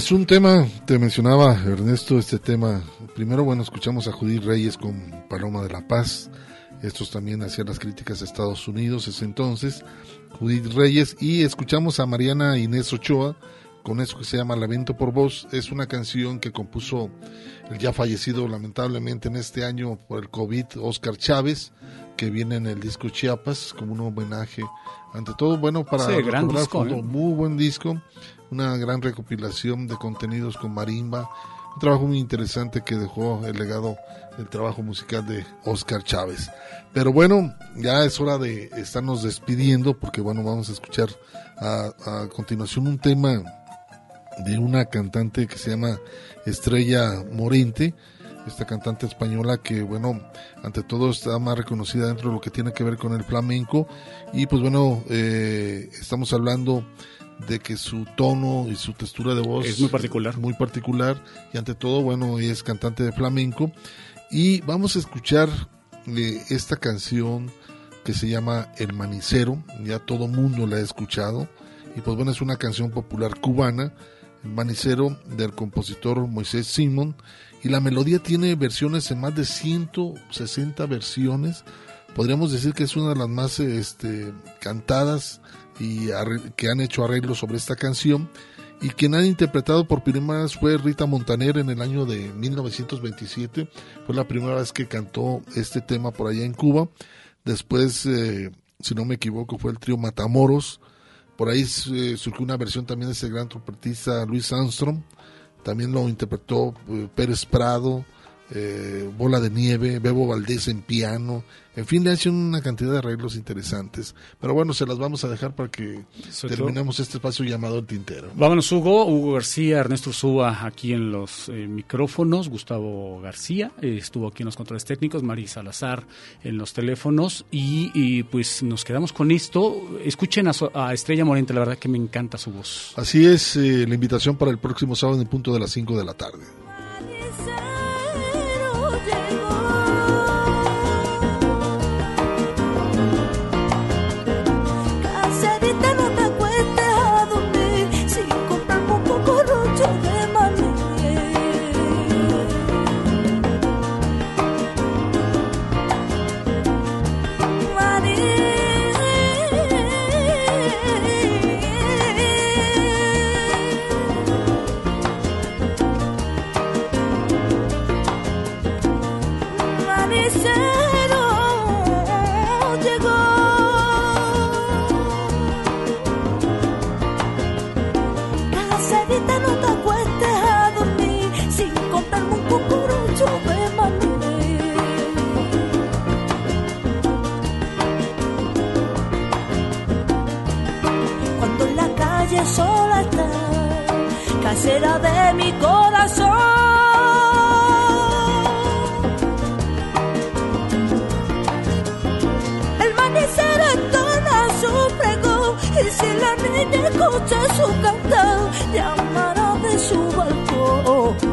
Speaker 4: Pues un tema, te mencionaba Ernesto, este tema. Primero, bueno, escuchamos a Judith Reyes con Paloma de la Paz. Estos también hacían las críticas a Estados Unidos ese entonces. Judith Reyes. Y escuchamos a Mariana Inés Ochoa con eso que se llama Lamento por Voz. Es una canción que compuso el ya fallecido lamentablemente en este año por el COVID, Oscar Chávez, que viene en el disco Chiapas como un homenaje. Ante todo, bueno, para
Speaker 5: sí, gran disco, ¿eh?
Speaker 4: muy buen disco una gran recopilación de contenidos con marimba, un trabajo muy interesante que dejó el legado del trabajo musical de Oscar Chávez. Pero bueno, ya es hora de estarnos despidiendo porque bueno, vamos a escuchar a, continuación un tema de una cantante que se llama Estrella Morente, esta cantante española que bueno, ante todo está más reconocida dentro de lo que tiene que ver con el flamenco y pues bueno, eh, estamos hablando de que su tono y su textura de voz
Speaker 5: Es muy particular.
Speaker 4: muy particular y ante todo bueno ella es cantante de flamenco. Y vamos a escuchar eh, esta canción que se llama El Manicero. Ya todo mundo la ha escuchado. Y pues bueno es una canción popular cubana. El Manicero del compositor Moisés Simón. Y la melodía tiene versiones en más de 160 versiones. Podríamos decir que es una de las más este, cantadas y que han hecho arreglos sobre esta canción y quien han interpretado por primera vez fue Rita Montaner en el año de 1927 fue la primera vez que cantó este tema por allá en Cuba. Después eh, si no me equivoco fue el trío Matamoros. Por ahí eh, surgió una versión también de ese gran trompetista Luis Armstrong. También lo interpretó eh, Pérez Prado eh, Bola de Nieve, Bebo Valdés en piano, en fin, le han hecho una cantidad de arreglos interesantes. Pero bueno, se las vamos a dejar para que
Speaker 5: Sobre
Speaker 4: terminemos este espacio llamado El Tintero.
Speaker 5: Vámonos, Hugo. Hugo García, Ernesto Ursúa aquí en los eh, micrófonos, Gustavo García eh, estuvo aquí en los controles técnicos, Mari Salazar en los teléfonos y, y, pues nos quedamos con esto. Escuchen a, su- a Estrella Morente, la verdad que me encanta su voz.
Speaker 4: Así es eh, la invitación para el próximo sábado en punto de las 5 de la tarde.
Speaker 19: Escucha su canto, llamará de su balcón.